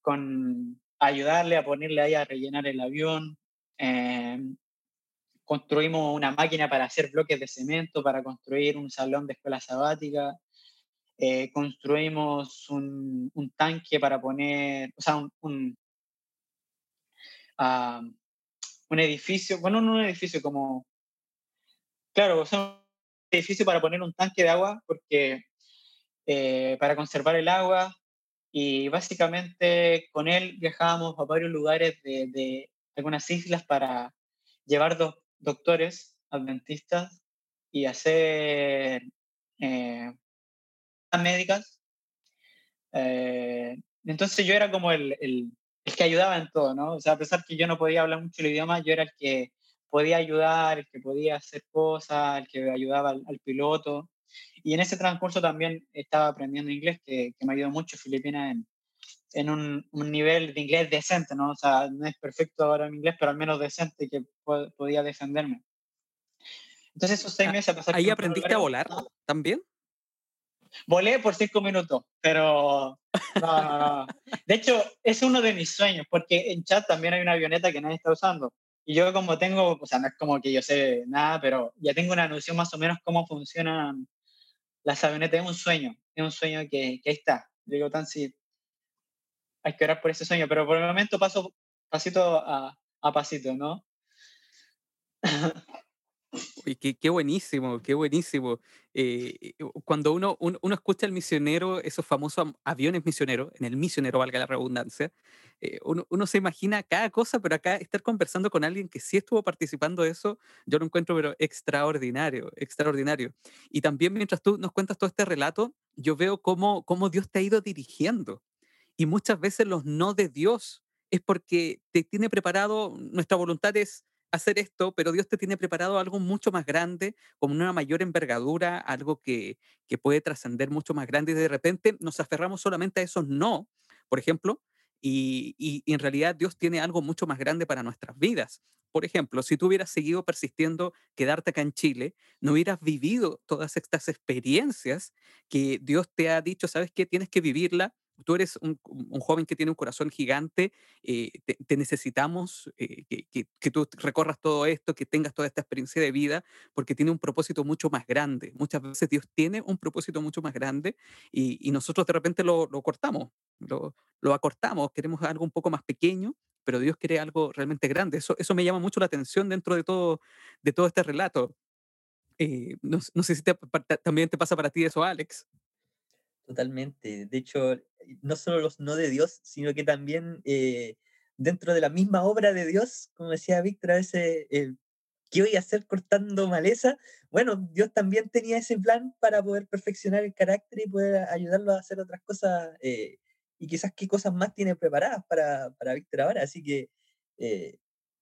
con ayudarle a ponerle ahí a rellenar el avión. Em, construimos una máquina para hacer bloques de cemento, para construir un salón de escuela sabática. Eh, construimos un, un, tanque para poner, o sea, un, a un edificio, bueno, no un edificio como, claro, un edificio para poner un tanque de agua, porque eh, para conservar el agua, y básicamente con él viajábamos a varios lugares de, algunas islas para llevar dos doctores adventistas y hacer eh, médicas. Eh, entonces yo era como el que ayudaba en todo, ¿no? O sea, a pesar que yo no podía hablar mucho el idioma, yo era el que podía ayudar, el que podía hacer cosas, el que ayudaba al, piloto. Y en ese transcurso también estaba aprendiendo inglés, que, que me ayudó mucho Filipinas en, en un, un, nivel de inglés decente, ¿no? O sea, no es perfecto ahora en inglés, pero al menos decente que podía defenderme. Entonces esos seis ah, meses... A ¿Ahí aprendiste a volar también? Volé por cinco minutos, pero no, no, no. De hecho, es uno de mis sueños, porque en chat también hay una avioneta que nadie está usando. Y yo como tengo, o sea, no es como que yo sé nada, pero ya tengo una noción más o menos cómo funcionan las avionetas. Es un sueño, es un sueño que, ahí está. Digo, tan si hay que orar por ese sueño, pero por el momento paso pasito a, a pasito, ¿no? qué, qué, buenísimo, qué buenísimo. Eh, cuando uno, uno, escucha al misionero, esos famosos aviones misioneros, en el misionero valga la redundancia, eh, uno, uno, se imagina cada cosa, pero acá estar conversando con alguien que sí estuvo participando de eso, yo lo encuentro pero extraordinario, extraordinario. Y también mientras tú nos cuentas todo este relato, yo veo cómo, cómo Dios te ha ido dirigiendo. Y muchas veces los no de Dios es porque te tiene preparado, nuestra voluntad es hacer esto, pero Dios te tiene preparado algo mucho más grande, con una mayor envergadura, algo que, que puede trascender mucho más grande y de repente nos aferramos solamente a esos no, por ejemplo, y, y, en realidad Dios tiene algo mucho más grande para nuestras vidas. Por ejemplo, si tú hubieras seguido persistiendo quedarte acá en Chile, no hubieras vivido todas estas experiencias que Dios te ha dicho, sabes que tienes que vivirla tú eres un, joven que tiene un corazón gigante, eh, te, necesitamos eh, que, tú recorras todo esto, que tengas toda esta experiencia de vida, porque tiene un propósito mucho más grande. Muchas veces Dios tiene un propósito mucho más grande y, nosotros de repente lo, cortamos, lo, acortamos, queremos algo un poco más pequeño, pero Dios quiere algo realmente grande. Eso, me llama mucho la atención dentro de todo, de todo este relato. Eh, no, sé si también te pasa para ti eso, Alex. Totalmente. De hecho, no solo los no de Dios, sino que también eh, dentro de la misma obra de Dios, como decía Víctor, a veces, eh, ¿qué voy a hacer cortando maleza? Bueno, Dios también tenía ese plan para poder perfeccionar el carácter y poder ayudarlo a hacer otras cosas eh, y quizás qué cosas más tiene preparadas para, para Víctor ahora. Así que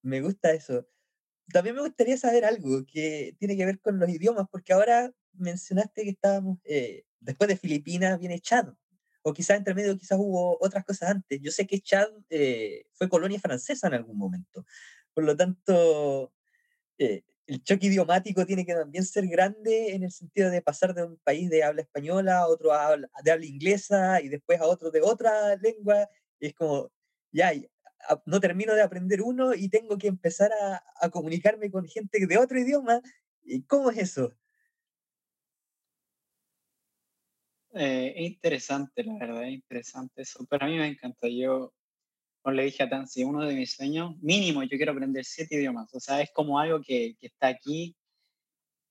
me gusta eso. También me gustaría saber algo que tiene que ver con los idiomas, porque ahora mencionaste que estábamos, después de Filipinas viene Chad, o quizás entre medio quizás hubo otras cosas antes. Yo sé que Chad eh, fue colonia francesa en algún momento, por lo tanto, eh, el choque idiomático tiene que también ser grande en el sentido de pasar de un país de habla española a otro de habla inglesa y después a otro de otra lengua. Es como, ya, no termino de aprender uno y tengo que empezar a, comunicarme con gente de otro idioma. ¿Y ¿Cómo es eso? Eh, es interesante, la verdad, es interesante eso. Pero a mí me encanta. Yo, como le dije a Tansi, uno de mis sueños, mínimo, yo quiero aprender siete idiomas. O sea, es como algo que, que está aquí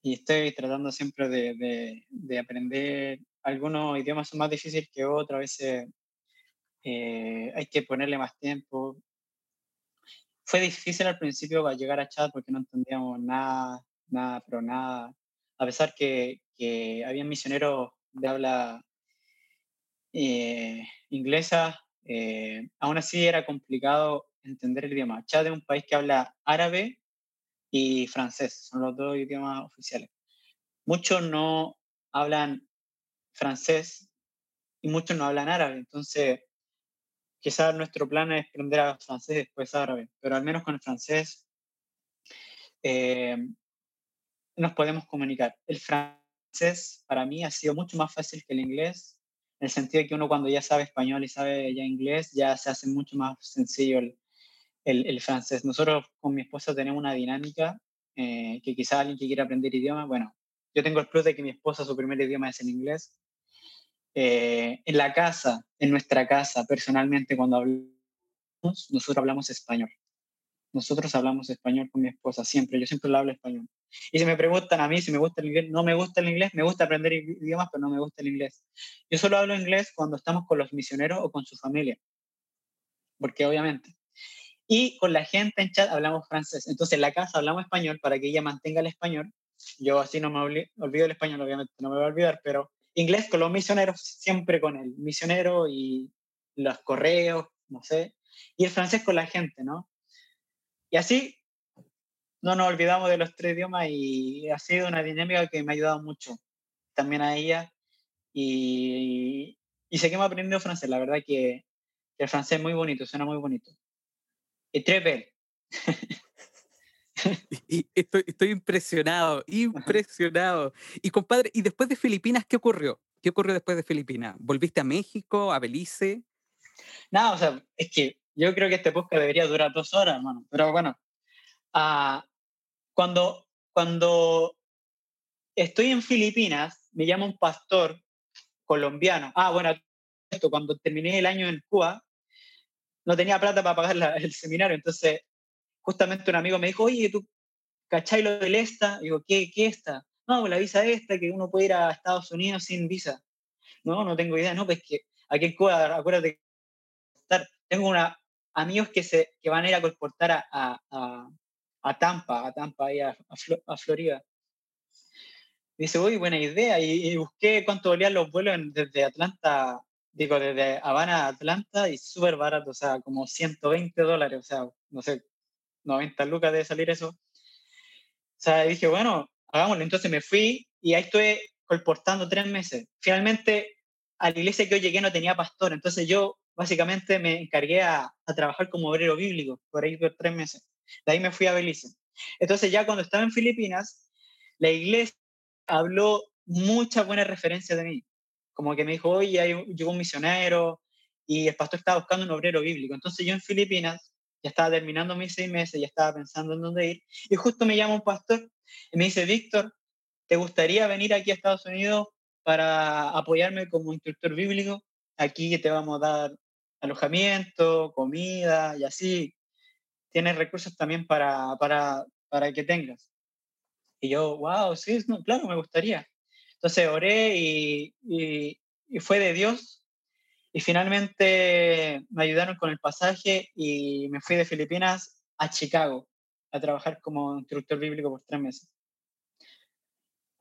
y estoy tratando siempre de, de, de, aprender. Algunos idiomas son más difíciles que otros, a veces eh, hay que ponerle más tiempo. Fue difícil al principio para llegar a chat porque no entendíamos nada, nada, pero nada. A pesar que, que había misioneros de habla eh, inglesa, eh, aún así era complicado entender el idioma. Chad es un país que habla árabe y francés, son los dos idiomas oficiales. Muchos no hablan francés y muchos no hablan árabe, entonces quizás nuestro plan es aprender a francés después árabe, pero al menos con el francés eh, nos podemos comunicar. El francés para mí ha sido mucho más fácil que el inglés, en el sentido de que uno cuando ya sabe español y sabe ya inglés, ya se hace mucho más sencillo el, el, francés. Nosotros con mi esposa tenemos una dinámica eh, que quizás alguien que quiera aprender idioma, bueno, yo tengo el plus de que mi esposa su primer idioma es el inglés, eh, en la casa, en nuestra casa, personalmente, cuando hablamos, nosotros hablamos español. Nosotros hablamos español con mi esposa, siempre. Yo siempre le hablo español. Y si me preguntan a mí si me gusta el inglés, no me gusta el inglés, me gusta aprender idiomas, pero no me gusta el inglés. Yo solo hablo inglés cuando estamos con los misioneros o con su familia, porque obviamente. Y con la gente en chat hablamos francés. Entonces en la casa hablamos español para que ella mantenga el español. Yo así no me olvido el español, obviamente no me voy a olvidar, pero inglés con los misioneros, siempre con el misionero y los correos, no sé, y el francés con la gente, ¿no? Y así no nos olvidamos de los tres idiomas y ha sido una dinámica que me ha ayudado mucho también a ella y, y seguimos aprendiendo francés, la verdad que, el francés es muy bonito, suena muy bonito. Y tres Y estoy, estoy impresionado, impresionado. Y compadre, ¿y después de Filipinas qué ocurrió? ¿Qué ocurrió después de Filipinas? ¿Volviste a México, a Belice? No, o sea, es que yo creo que este podcast debería durar dos horas, hermano. Pero bueno, uh, cuando, cuando estoy en Filipinas, me llama un pastor colombiano. Ah, bueno, esto, cuando terminé el año en Cuba, no tenía plata para pagar el seminario, entonces justamente un amigo me dijo, oye, ¿tú cachai lo del ESTA? Digo, ¿qué, qué ESTA? No, la visa ESTA, que uno puede ir a Estados Unidos sin visa. No, no tengo idea, no, pues que aquí en Cuba, acuérdate, tengo una, amigos que, se, que van a ir a colportar a, a Tampa, a Tampa, ahí a, a, Florida. dice, uy, buena idea, y, busqué cuánto valían los vuelos desde Atlanta, digo, desde Habana a Atlanta, y súper barato, o sea, como 120 dólares, o sea, no sé, 90 lucas de salir eso. O sea, dije, bueno, hagámoslo. Entonces me fui y ahí estuve colportando tres meses. Finalmente, a la iglesia que yo llegué no tenía pastor, entonces yo básicamente me encargué a, a trabajar como obrero bíblico por ahí por tres meses. De ahí me fui a Belice. Entonces ya cuando estaba en Filipinas, la iglesia habló muchas buenas referencias de mí. Como que me dijo, oye, llegó un misionero, y el pastor estaba buscando un obrero bíblico. Entonces yo en Filipinas ya estaba terminando mis seis meses, ya estaba pensando en dónde ir, y justo me llama un pastor y me dice, Víctor, ¿te gustaría venir aquí a Estados Unidos para apoyarme como instructor bíblico? Aquí te vamos a dar alojamiento, comida y así. Tienes recursos también para, para, para que tengas. Y yo, wow, sí, claro, me gustaría. Entonces oré y, y, y fue de Dios y finalmente me ayudaron con el pasaje y me fui de Filipinas a Chicago a trabajar como instructor bíblico por tres meses.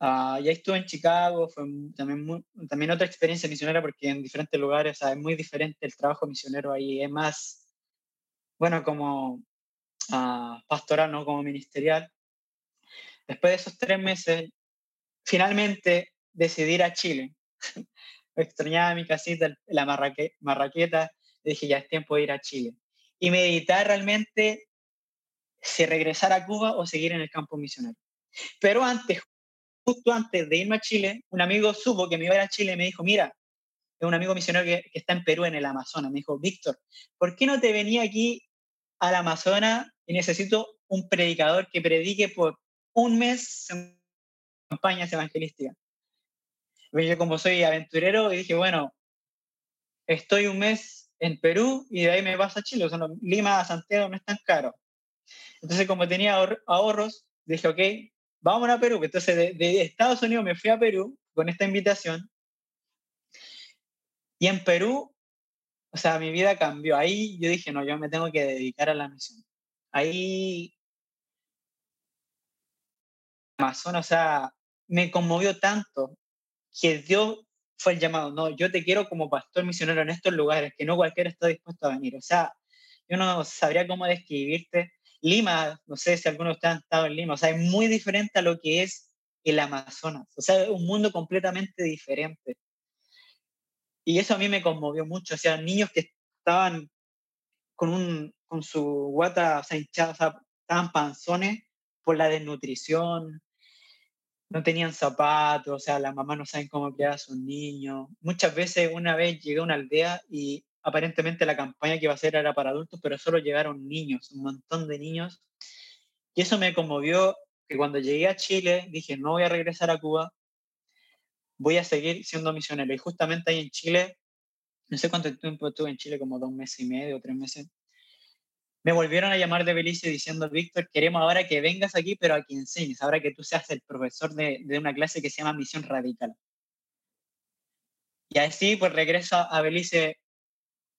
Uh, y ahí estuve en Chicago, fue también, también otra experiencia misionera porque en diferentes lugares es muy diferente el trabajo misionero ahí, es más, bueno, como pastoral, no como ministerial. Después de esos tres meses, finalmente decidí ir a Chile. extrañaba mi casita, la marraqueta, dije, ya es tiempo de ir a Chile. Y meditar realmente si regresar a Cuba o seguir en el campo misionero. Pero antes, justo antes de irme a Chile, un amigo supo que me iba a ir a Chile y me dijo, mira, es un amigo misionero que, que está en Perú, en el Amazonas. Me dijo, Víctor, ¿por qué no te venía aquí al Amazonas y necesito un predicador que predique por un mes en campañas evangelísticas? yo como soy aventurero dije, bueno, estoy un mes en Perú y de ahí me vas a Chile, o sea, Lima a Santiago no es tan caro. Entonces como tenía ahorros, dije, ok, vamos a Perú. Entonces de, de Estados Unidos me fui a Perú con esta invitación. Y en Perú, o sea, mi vida cambió. Ahí yo dije, no, yo me tengo que dedicar a la misión. Ahí Amazonas, o sea, me conmovió tanto que Dios fue el llamado, no, yo te quiero como pastor misionero en estos lugares, que no cualquiera está dispuesto a venir. O sea, yo no sabría cómo describirte. Lima, no sé si algunos han estado en Lima, o sea, es muy diferente a lo que es el Amazonas. O sea, es un mundo completamente diferente. Y eso a mí me conmovió mucho. O sea, niños que estaban con, un, con su guata o sea, hinchada, o sea, estaban panzones por la desnutrición, no tenían zapatos, o sea, las mamás no saben cómo criar a sus niños. Muchas veces una vez llegué a una aldea y aparentemente la campaña que iba a hacer era para adultos, pero solo llegaron niños, un montón de niños. Y eso me conmovió que cuando llegué a Chile dije, no voy a regresar a Cuba, voy a seguir siendo misionero. Y justamente ahí en Chile, no sé cuánto tiempo estuve en Chile, como dos meses y medio, tres meses, me volvieron a llamar de Belice diciendo, Víctor, queremos ahora que vengas aquí, pero a que enseñes, ahora que tú seas el profesor de, de una clase que se llama Misión Radical. Y así pues regreso a Belice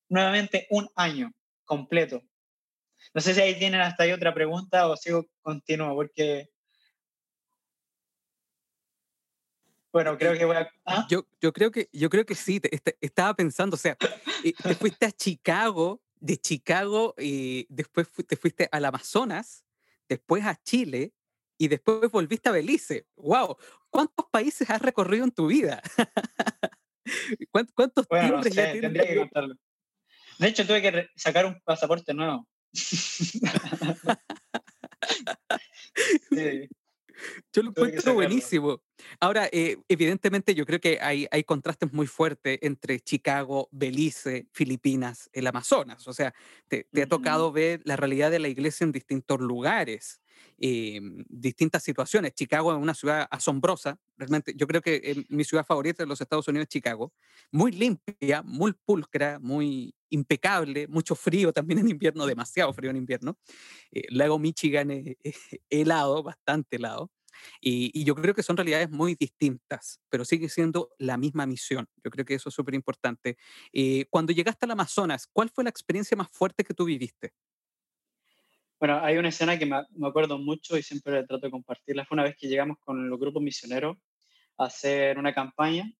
nuevamente un año completo. No sé si ahí tienen hasta ahí otra pregunta o sigo continuo, porque... Bueno, creo que voy a... ¿ah? Yo, yo, creo que, yo creo que sí, estaba pensando, o sea, eh, te fuiste Chicago de Chicago y después te fuiste al Amazonas, después a Chile y después volviste a Belice. ¡Wow! ¿Cuántos países has recorrido en tu vida? ¿Cuántos bueno, ya tendría que contarlo. De hecho, tuve que sacar un pasaporte nuevo. sí. Yo lo encuentro buenísimo. Ahora, eh, evidentemente yo creo que hay, hay contrastes muy fuertes entre Chicago, Belice, Filipinas, el Amazonas. O sea, te, te ha tocado ver la realidad de la iglesia en distintos lugares. Em, distintas situaciones. Chicago es una ciudad asombrosa, realmente. Yo creo que mi ciudad favorita de los Estados Unidos es Chicago. Muy limpia, muy pulcra, muy impecable, mucho frío también en invierno, demasiado frío en invierno. Eh, lago Michigan es, helado, bastante helado. Y, y, yo creo que son realidades muy distintas, pero sigue siendo la misma misión. Yo creo que eso es súper importante. Eh, cuando llegaste al Amazonas, ¿cuál fue la experiencia más fuerte que tú viviste? Bueno, hay una escena que me, acuerdo mucho y siempre trato de compartirla. Fue una vez que llegamos con los grupos misioneros a hacer una campaña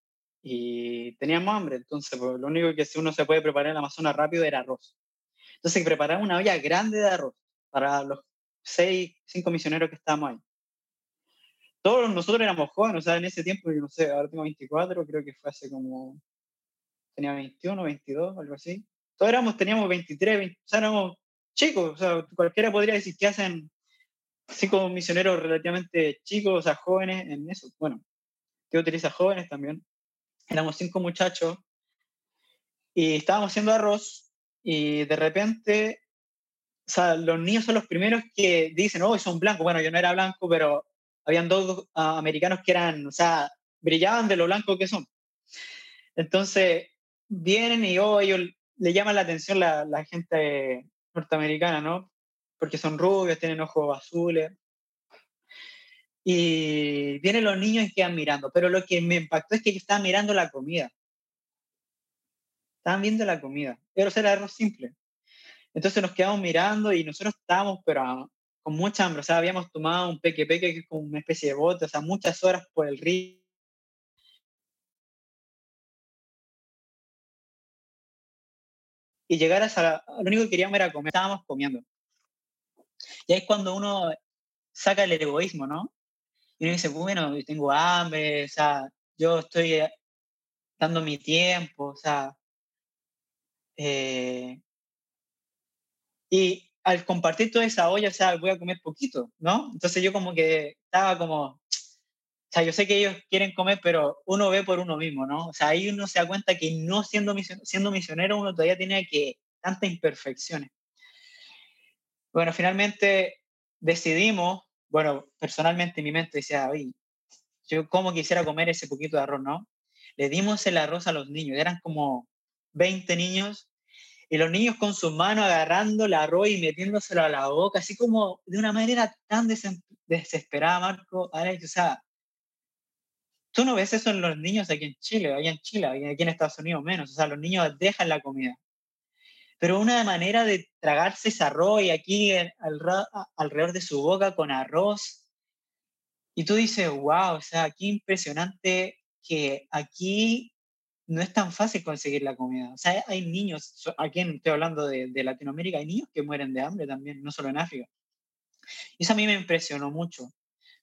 y teníamos hambre. Entonces, pues, lo único que si uno se puede preparar en la Amazonas rápido era arroz. Entonces, preparamos una olla grande de arroz para los seis, cinco misioneros que estábamos ahí. Todos nosotros éramos jóvenes, o sea, en ese tiempo, yo no sé, ahora tengo 24, creo que fue hace como. Tenía 21, 22, algo así. Todos éramos, teníamos 23, 20, o sea, éramos chicos, o sea, cualquiera podría decir que hacen cinco misioneros relativamente chicos, o sea, jóvenes en eso. Bueno, que utiliza jóvenes también. Éramos cinco muchachos y estábamos haciendo arroz y de repente, o sea, los niños son los primeros que dicen, oh, son blancos. Bueno, yo no era blanco, pero habían dos ah, americanos que eran, o sea, brillaban de lo blanco que son. Entonces, vienen y oh, ellos le llaman la atención la, la gente norteamericana, ¿no? Porque son rubios, tienen ojos azules. Y vienen los niños y quedan mirando. Pero lo que me impactó es que ellos estaban mirando la comida. Estaban viendo la comida. Pero era arroz simple. Entonces nos quedamos mirando y nosotros estábamos, pero con mucha hambre. O sea, habíamos tomado un peque peque, que es como una especie de bote, o sea, muchas horas por el río y llegar a lo único que queríamos era comer, estábamos comiendo. Y ahí es cuando uno saca el egoísmo, ¿no? Y uno dice, bueno, tengo hambre, o sea, yo estoy eh, dando mi tiempo, o sea, eh, y al compartir toda esa olla, o sea, voy a comer poquito, ¿no? Entonces yo como que estaba como, o sea, yo sé que ellos quieren comer, pero uno ve por uno mismo, ¿no? O sea, ahí uno se da cuenta que no siendo, siendo misionero uno todavía tiene que tantas imperfecciones. Bueno, finalmente decidimos, bueno, personalmente en mi mente decía, oye, yo como quisiera comer ese poquito de arroz, ¿no? Le dimos el arroz a los niños, eran como 20 niños, y los niños con sus manos agarrando el arroz y metiéndoselo a la boca, así como de una manera tan desesperada, Marco, Alex, o sea, Tú no ves eso en los niños aquí en Chile, allá en Chile, aquí en Estados Unidos menos. O sea, los niños dejan la comida. Pero una manera de tragarse ese arroz y aquí alrededor de su boca con arroz. Y tú dices, wow, o sea, qué impresionante que aquí no es tan fácil conseguir la comida. O sea, hay niños, aquí estoy hablando de, de Latinoamérica, hay niños que mueren de hambre también, no solo en África. Y eso a mí me impresionó mucho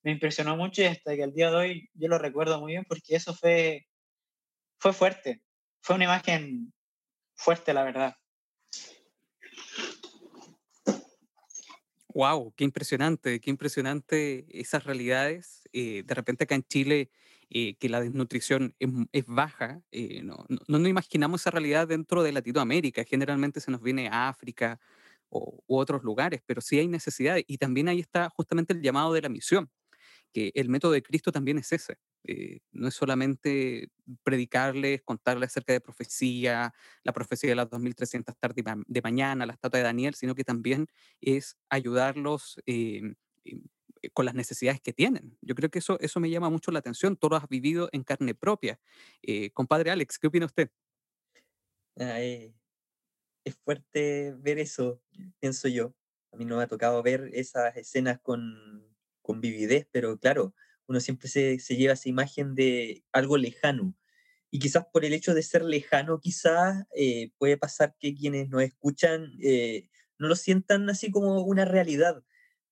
me impresionó mucho y hasta que el día de hoy yo lo recuerdo muy bien porque eso fue, fue fuerte, fue una imagen fuerte, la verdad. Wow, qué impresionante, qué impresionante esas realidades. Eh, de repente acá en Chile, eh, que la desnutrición es, baja, eh, no, no, nos imaginamos esa realidad dentro de Latinoamérica. Generalmente se nos viene a África o, u otros lugares, pero sí hay necesidad y también ahí está justamente el llamado de la misión que el método de Cristo también es ese. Eh, no es solamente predicarles, contarles acerca de profecía, la profecía de las 2300 tardes de mañana, la estatua de Daniel, sino que también es ayudarlos eh, eh, con las necesidades que tienen. Yo creo que eso, eso me llama mucho la atención. Todo lo has vivido en carne propia. compadre Alex, ¿qué opina usted? es fuerte ver eso, pienso yo. A mí no me ha tocado ver esas escenas con con vividez, pero claro, uno siempre se, lleva esa imagen de algo lejano. Y quizás por el hecho de ser lejano, quizás eh, puede pasar que quienes nos escuchan eh, no lo sientan así como una realidad,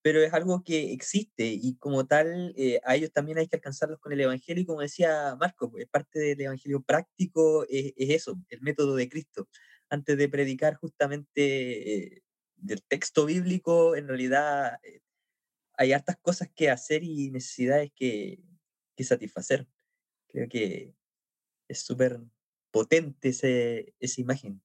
pero es algo que existe y como tal eh, a ellos también hay que alcanzarlos con el Evangelio y como decía Marco, pues, parte del Evangelio práctico es, es, eso, el método de Cristo. Antes de predicar justamente del texto bíblico, en realidad hay hartas cosas que hacer y necesidades que, satisfacer. Creo que es súper potente esa imagen.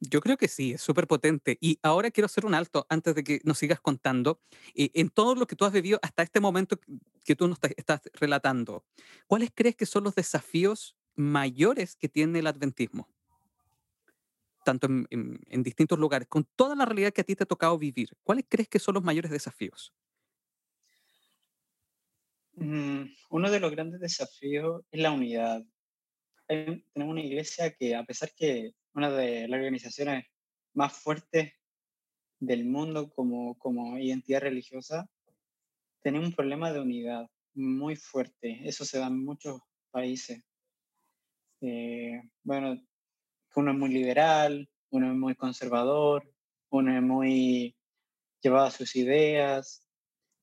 Yo creo que sí, es súper potente. Y ahora quiero hacer un alto antes de que nos sigas contando. Eh, en todo lo que tú has vivido hasta este momento que tú nos estás relatando, ¿cuáles crees que son los desafíos mayores que tiene el adventismo? Tanto en, distintos lugares, con toda la realidad que a ti te ha tocado vivir, ¿cuáles crees que son los mayores desafíos? Mm, uno de los grandes desafíos es la unidad. tenemos una iglesia que, a pesar que una de las organizaciones más fuertes del mundo como, como identidad religiosa, tenemos un problema de unidad muy fuerte. Eso se da en muchos países. Eh, bueno, uno es muy liberal, uno es muy conservador, uno es muy llevado a sus ideas.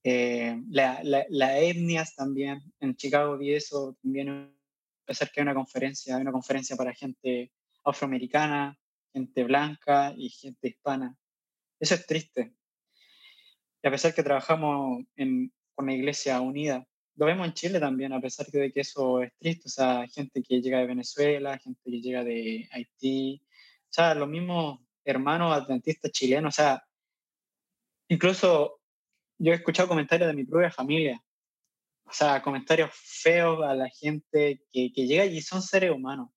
Eh, las la, etnias también, en Chicago vi eso también, a pesar que hay una conferencia, hay una conferencia para gente afroamericana, gente blanca y gente hispana. Eso es triste. Y a pesar que trabajamos en, con una iglesia unida, lo vemos en Chile también, a pesar de que eso es triste, o sea, gente que llega de Venezuela, gente que llega de Haití, o sea, los mismos hermanos adventistas chilenos, o sea, incluso yo he escuchado comentarios de mi propia familia, o sea, comentarios feos a la gente que, que llega y son seres humanos.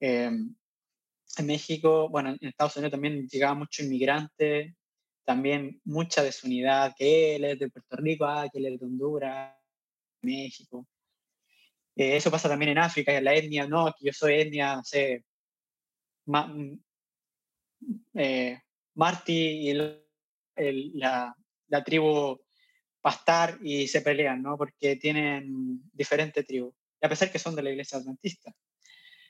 Em, en México, bueno, en Estados Unidos también llegaba mucho inmigrante, también mucha desunidad, que él es de Puerto Rico, ah, que él es de Honduras, México. Eh, eso pasa también en África, en la etnia, no, que yo soy etnia, no sé, mm, eh, Marty y la, la, tribu Pastar y se pelean, ¿no? Porque tienen diferentes tribus, a pesar que son de la iglesia adventista.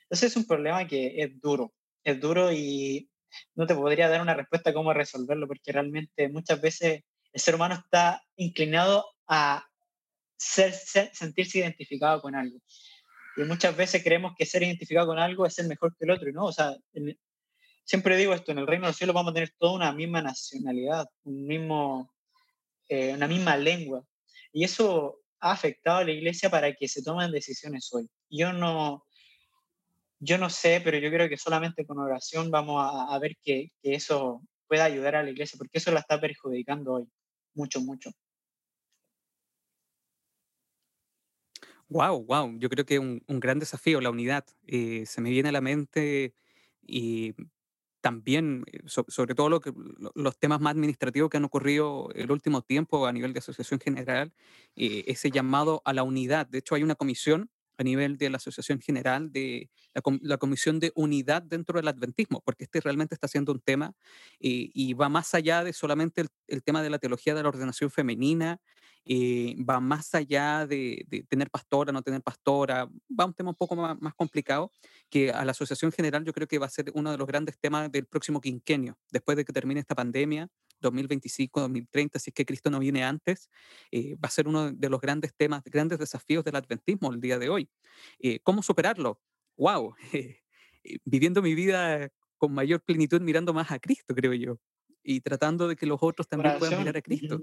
Entonces es un problema que es duro, es duro y no te podría dar una respuesta a cómo resolverlo, porque realmente muchas veces el ser humano está inclinado a ser, sentirse identificado con algo. Y muchas veces creemos que ser identificado con algo es ser mejor que el otro, no, o sea, siempre digo esto, en el reino de los cielos vamos a tener toda una misma nacionalidad, un mismo, eh, una misma lengua. Y eso ha afectado a la iglesia para que se tomen decisiones hoy. Yo no, yo no sé, pero yo creo que solamente con oración vamos a, ver que, eso pueda ayudar a la iglesia, porque eso la está perjudicando hoy, mucho, mucho. Wow, wow, yo creo que un, un gran desafío, la unidad. Eh, se me viene a la mente y también, eh, sobre todo los temas más administrativos que han ocurrido el último tiempo a nivel de asociación general, eh, ese llamado a la unidad. De hecho, hay una comisión a nivel de la Asociación General de la, Comisión de Unidad dentro del Adventismo, porque este realmente está siendo un tema y va más allá de solamente el, tema de la teología de la ordenación femenina eh, va más allá de, tener pastora, no tener pastora, va a un tema un poco más, más, complicado, que a la Asociación General yo creo que va a ser uno de los grandes temas del próximo quinquenio, después de que termine esta pandemia, 2025, 2030, si es que Cristo no viene antes, eh, va a ser uno de los grandes temas, grandes desafíos del adventismo el día de hoy. Eh, ¿Cómo superarlo? ¡Wow! viviendo mi vida con mayor plenitud, mirando más a Cristo, creo yo, y tratando de que los otros también puedan mirar a Cristo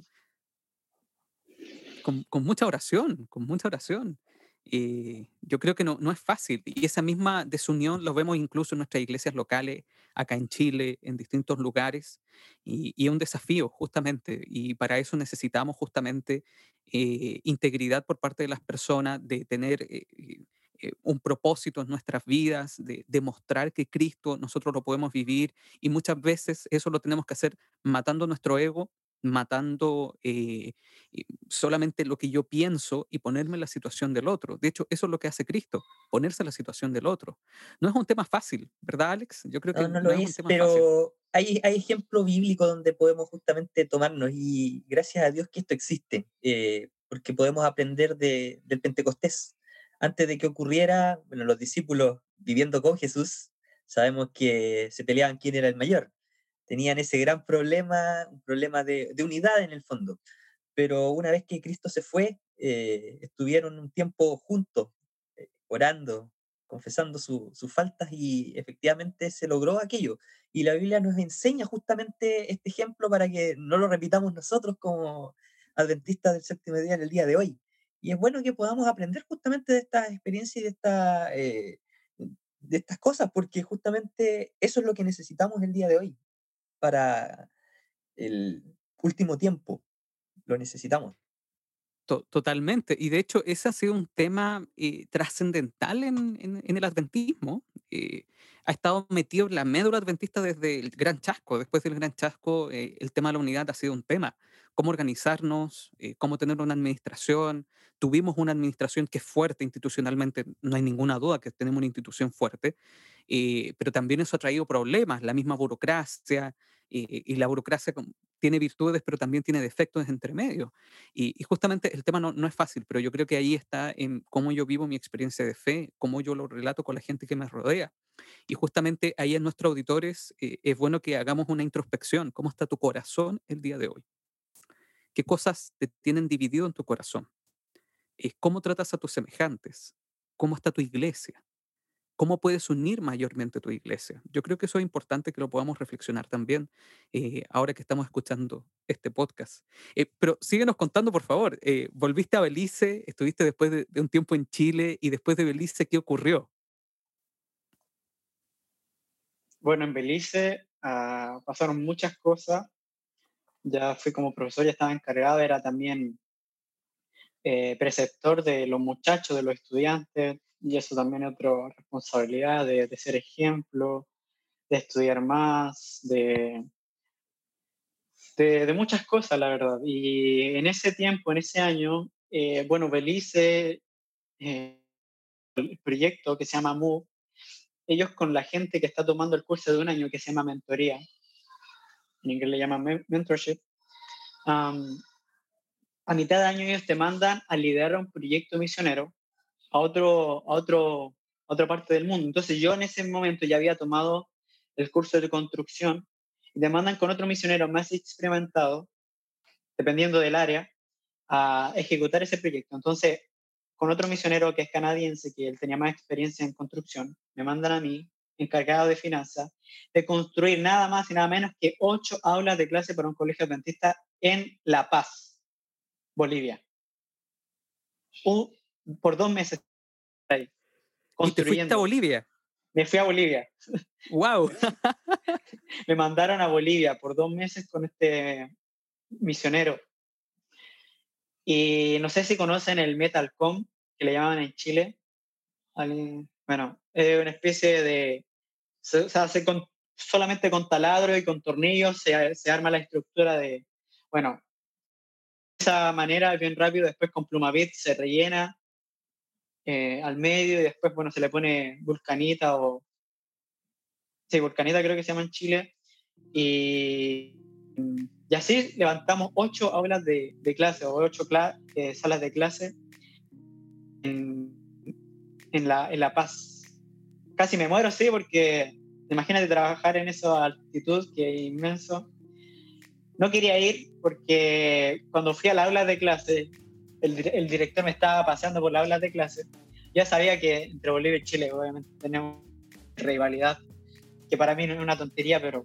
con, mucha oración, con mucha oración. y yo creo que no, no es fácil. Y esa misma desunión lo vemos incluso en nuestras iglesias locales, acá en Chile, en distintos lugares. Y, y es un desafío, justamente. Y para eso necesitamos justamente eh, integridad por parte de las personas, de tener eh, eh, un propósito en nuestras vidas, de demostrar que Cristo nosotros lo podemos vivir. Y muchas veces eso lo tenemos que hacer matando nuestro ego matando eh, solamente lo que yo pienso y ponerme en la situación del otro. De hecho, eso es lo que hace Cristo, ponerse en la situación del otro. No es un tema fácil, ¿verdad, Alex? Yo creo que no, no lo es, pero hay, hay ejemplos bíblicos donde podemos justamente tomarnos y gracias a Dios que esto existe, eh, porque podemos aprender de, del Pentecostés. Antes de que ocurriera, bueno, los discípulos viviendo con Jesús, sabemos que se peleaban quién era el mayor tenían ese gran problema, un problema de, unidad en el fondo. Pero una vez que Cristo se fue, eh, estuvieron un tiempo juntos, eh, orando, confesando sus faltas y efectivamente se logró aquello. Y la Biblia nos enseña justamente este ejemplo para que no lo repitamos nosotros como adventistas del séptimo día en el día de hoy. Y es bueno que podamos aprender justamente de esta experiencia y de, esta, eh, de estas cosas, porque justamente eso es lo que necesitamos el día de hoy para el último tiempo. Lo necesitamos. Totalmente. Y de hecho, ese ha sido un tema eh, trascendental en, en, el adventismo. Eh, ha estado metido en la médula adventista desde el Gran Chasco. Después del Gran Chasco, eh, el tema de la unidad ha sido un tema. Cómo organizarnos, cómo tener una administración. Tuvimos una administración que es fuerte institucionalmente, no hay ninguna duda que tenemos una institución fuerte, pero también eso ha traído problemas, la misma burocracia, y, la burocracia tiene virtudes, pero también tiene defectos entre medio. Y, justamente el tema no, no, es fácil, pero yo creo que ahí está en cómo yo vivo mi experiencia de fe, cómo yo lo relato con la gente que me rodea. Y justamente ahí en nuestros auditores eh, es bueno que hagamos una introspección. ¿Cómo está tu corazón el día de hoy? ¿Qué cosas te tienen dividido en tu corazón? ¿Cómo tratas a tus semejantes? ¿Cómo está tu iglesia? ¿Cómo puedes unir mayormente tu iglesia? Yo creo que eso es importante que lo podamos reflexionar también eh, ahora que estamos escuchando este podcast. Eh, pero síguenos contando, por favor. Eh, volviste a Belice, estuviste después de, un tiempo en Chile y después de Belice, ¿qué ocurrió? Bueno, en Belice ah, pasaron muchas cosas. Ya fui como profesor, ya estaba encargado, era también preceptor de los muchachos, de los estudiantes, y eso también es otra responsabilidad de, ser ejemplo, de estudiar más, de, de, muchas cosas, la verdad. Y en ese tiempo, en ese año, eh, bueno, Belice, eh, el proyecto que se llama MOVE, ellos con la gente que está tomando el curso de un año que se llama mentoría, en inglés le llaman mentorship, a mitad de año ellos te mandan a liderar un proyecto misionero a, otro, a, otro, otra parte del mundo. Entonces yo en ese momento ya había tomado el curso de construcción y te mandan con otro misionero más experimentado, dependiendo del área, a ejecutar ese proyecto. Entonces, con otro misionero que es canadiense, que él tenía más experiencia en construcción, me mandan a mí, encargado de finanzas, de construir nada más y nada menos que ocho aulas de clase para un colegio adventista en La Paz, Bolivia. Un, por dos meses ahí. ¿Y te fuiste a Bolivia? Me fui a Bolivia. ¡Wow! me mandaron a Bolivia por dos meses con este misionero. Y no sé si conocen el Metalcom, que le llamaban en Chile. Bueno, es una especie de... Se, hace con, solamente con taladro y con tornillos se, se arma la estructura de... Bueno, de esa manera, bien rápido, después con Plumavit se rellena eh, al medio y después, bueno, se le pone vulcanita o... Sí, vulcanita creo que se llama en Chile. Y, y así levantamos ocho aulas de, de clase o ocho eh, salas de clase en, en, la, en La Paz. Casi me muero, sí, porque imagínate trabajar en esa altitud que es inmenso. No quería ir porque cuando fui a la aula de clase el, director me estaba paseando por la aula de clase, ya sabía que entre Bolivia y Chile obviamente tenemos rivalidad, que para mí no es una tontería, pero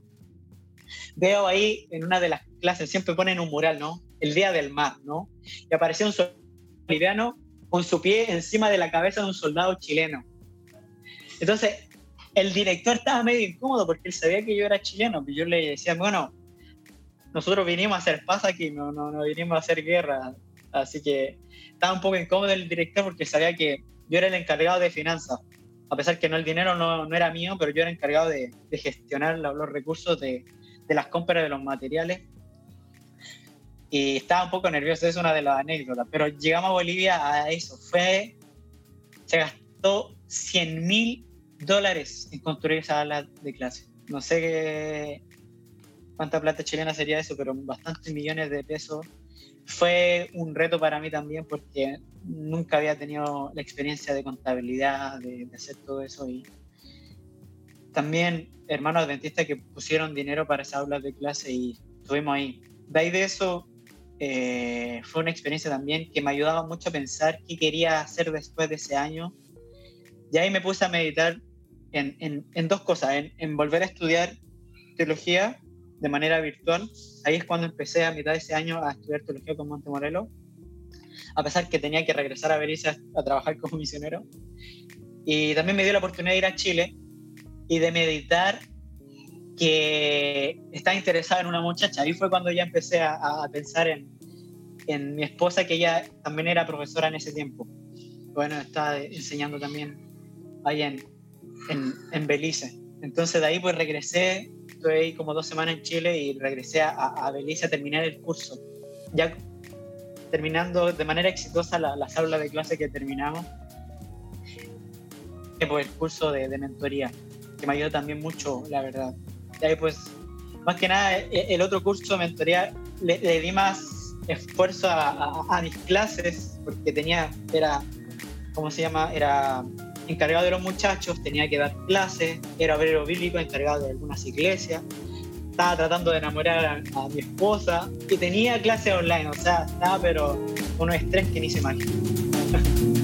veo ahí en una de las clases, siempre ponen un mural, ¿no? El Día del Mar, ¿no? Y apareció un boliviano con su pie encima de la cabeza de un soldado chileno. Entonces, el director estaba medio incómodo porque él sabía que yo era chileno, y yo le decía, bueno, nosotros vinimos a hacer paz aquí, no, no, no vinimos a hacer guerra. Así que estaba un poco incómodo el director porque sabía que yo era el encargado de finanzas. A pesar que no el dinero no, no era mío, pero yo era encargado de, de gestionar los recursos de, de, las compras de los materiales. Y estaba un poco nervioso, es una de las anécdotas. Pero llegamos a Bolivia a eso. Fue, se gastó 100 mil dólares en construir esa sala de clase. No sé qué, cuánta plata chilena sería eso, pero bastantes millones de pesos fue un reto para mí también porque nunca había tenido la experiencia de contabilidad, de, hacer todo eso y también hermanos adventistas que pusieron dinero para esas aulas de clase y estuvimos ahí. De ahí de eso eh, fue una experiencia también que me ayudaba mucho a pensar qué quería hacer después de ese año. Y ahí me puse a meditar en, en, dos cosas, en volver a estudiar teología de manera virtual. Ahí es cuando empecé a mitad de ese año a estudiar teología con Monte Morelos, a pesar que tenía que regresar a Belice a, trabajar como misionero. Y también me dio la oportunidad de ir a Chile y de meditar que estaba interesada en una muchacha. Ahí fue cuando ya empecé a, pensar en, en, mi esposa, que ella también era profesora en ese tiempo. Bueno, estaba enseñando también ahí en, en, en Belice. Entonces de ahí pues regresé estuve ahí como dos semanas en Chile y regresé a, a Belice a terminar el curso. Ya terminando de manera exitosa la, las aulas de clase que terminamos, pues el curso de, de, mentoría, que me ayudó también mucho, la verdad. Y ahí pues, más que nada, e, el otro curso de mentoría le, le di más esfuerzo a, a, a, mis clases, porque tenía, era, ¿cómo se llama? Era encargado de los muchachos, tenía que dar clases, era obrero bíblico, encargado de algunas iglesias, estaba tratando de enamorar a, mi esposa y tenía clases online, o sea, estaba pero unos estrés que ni se imaginan.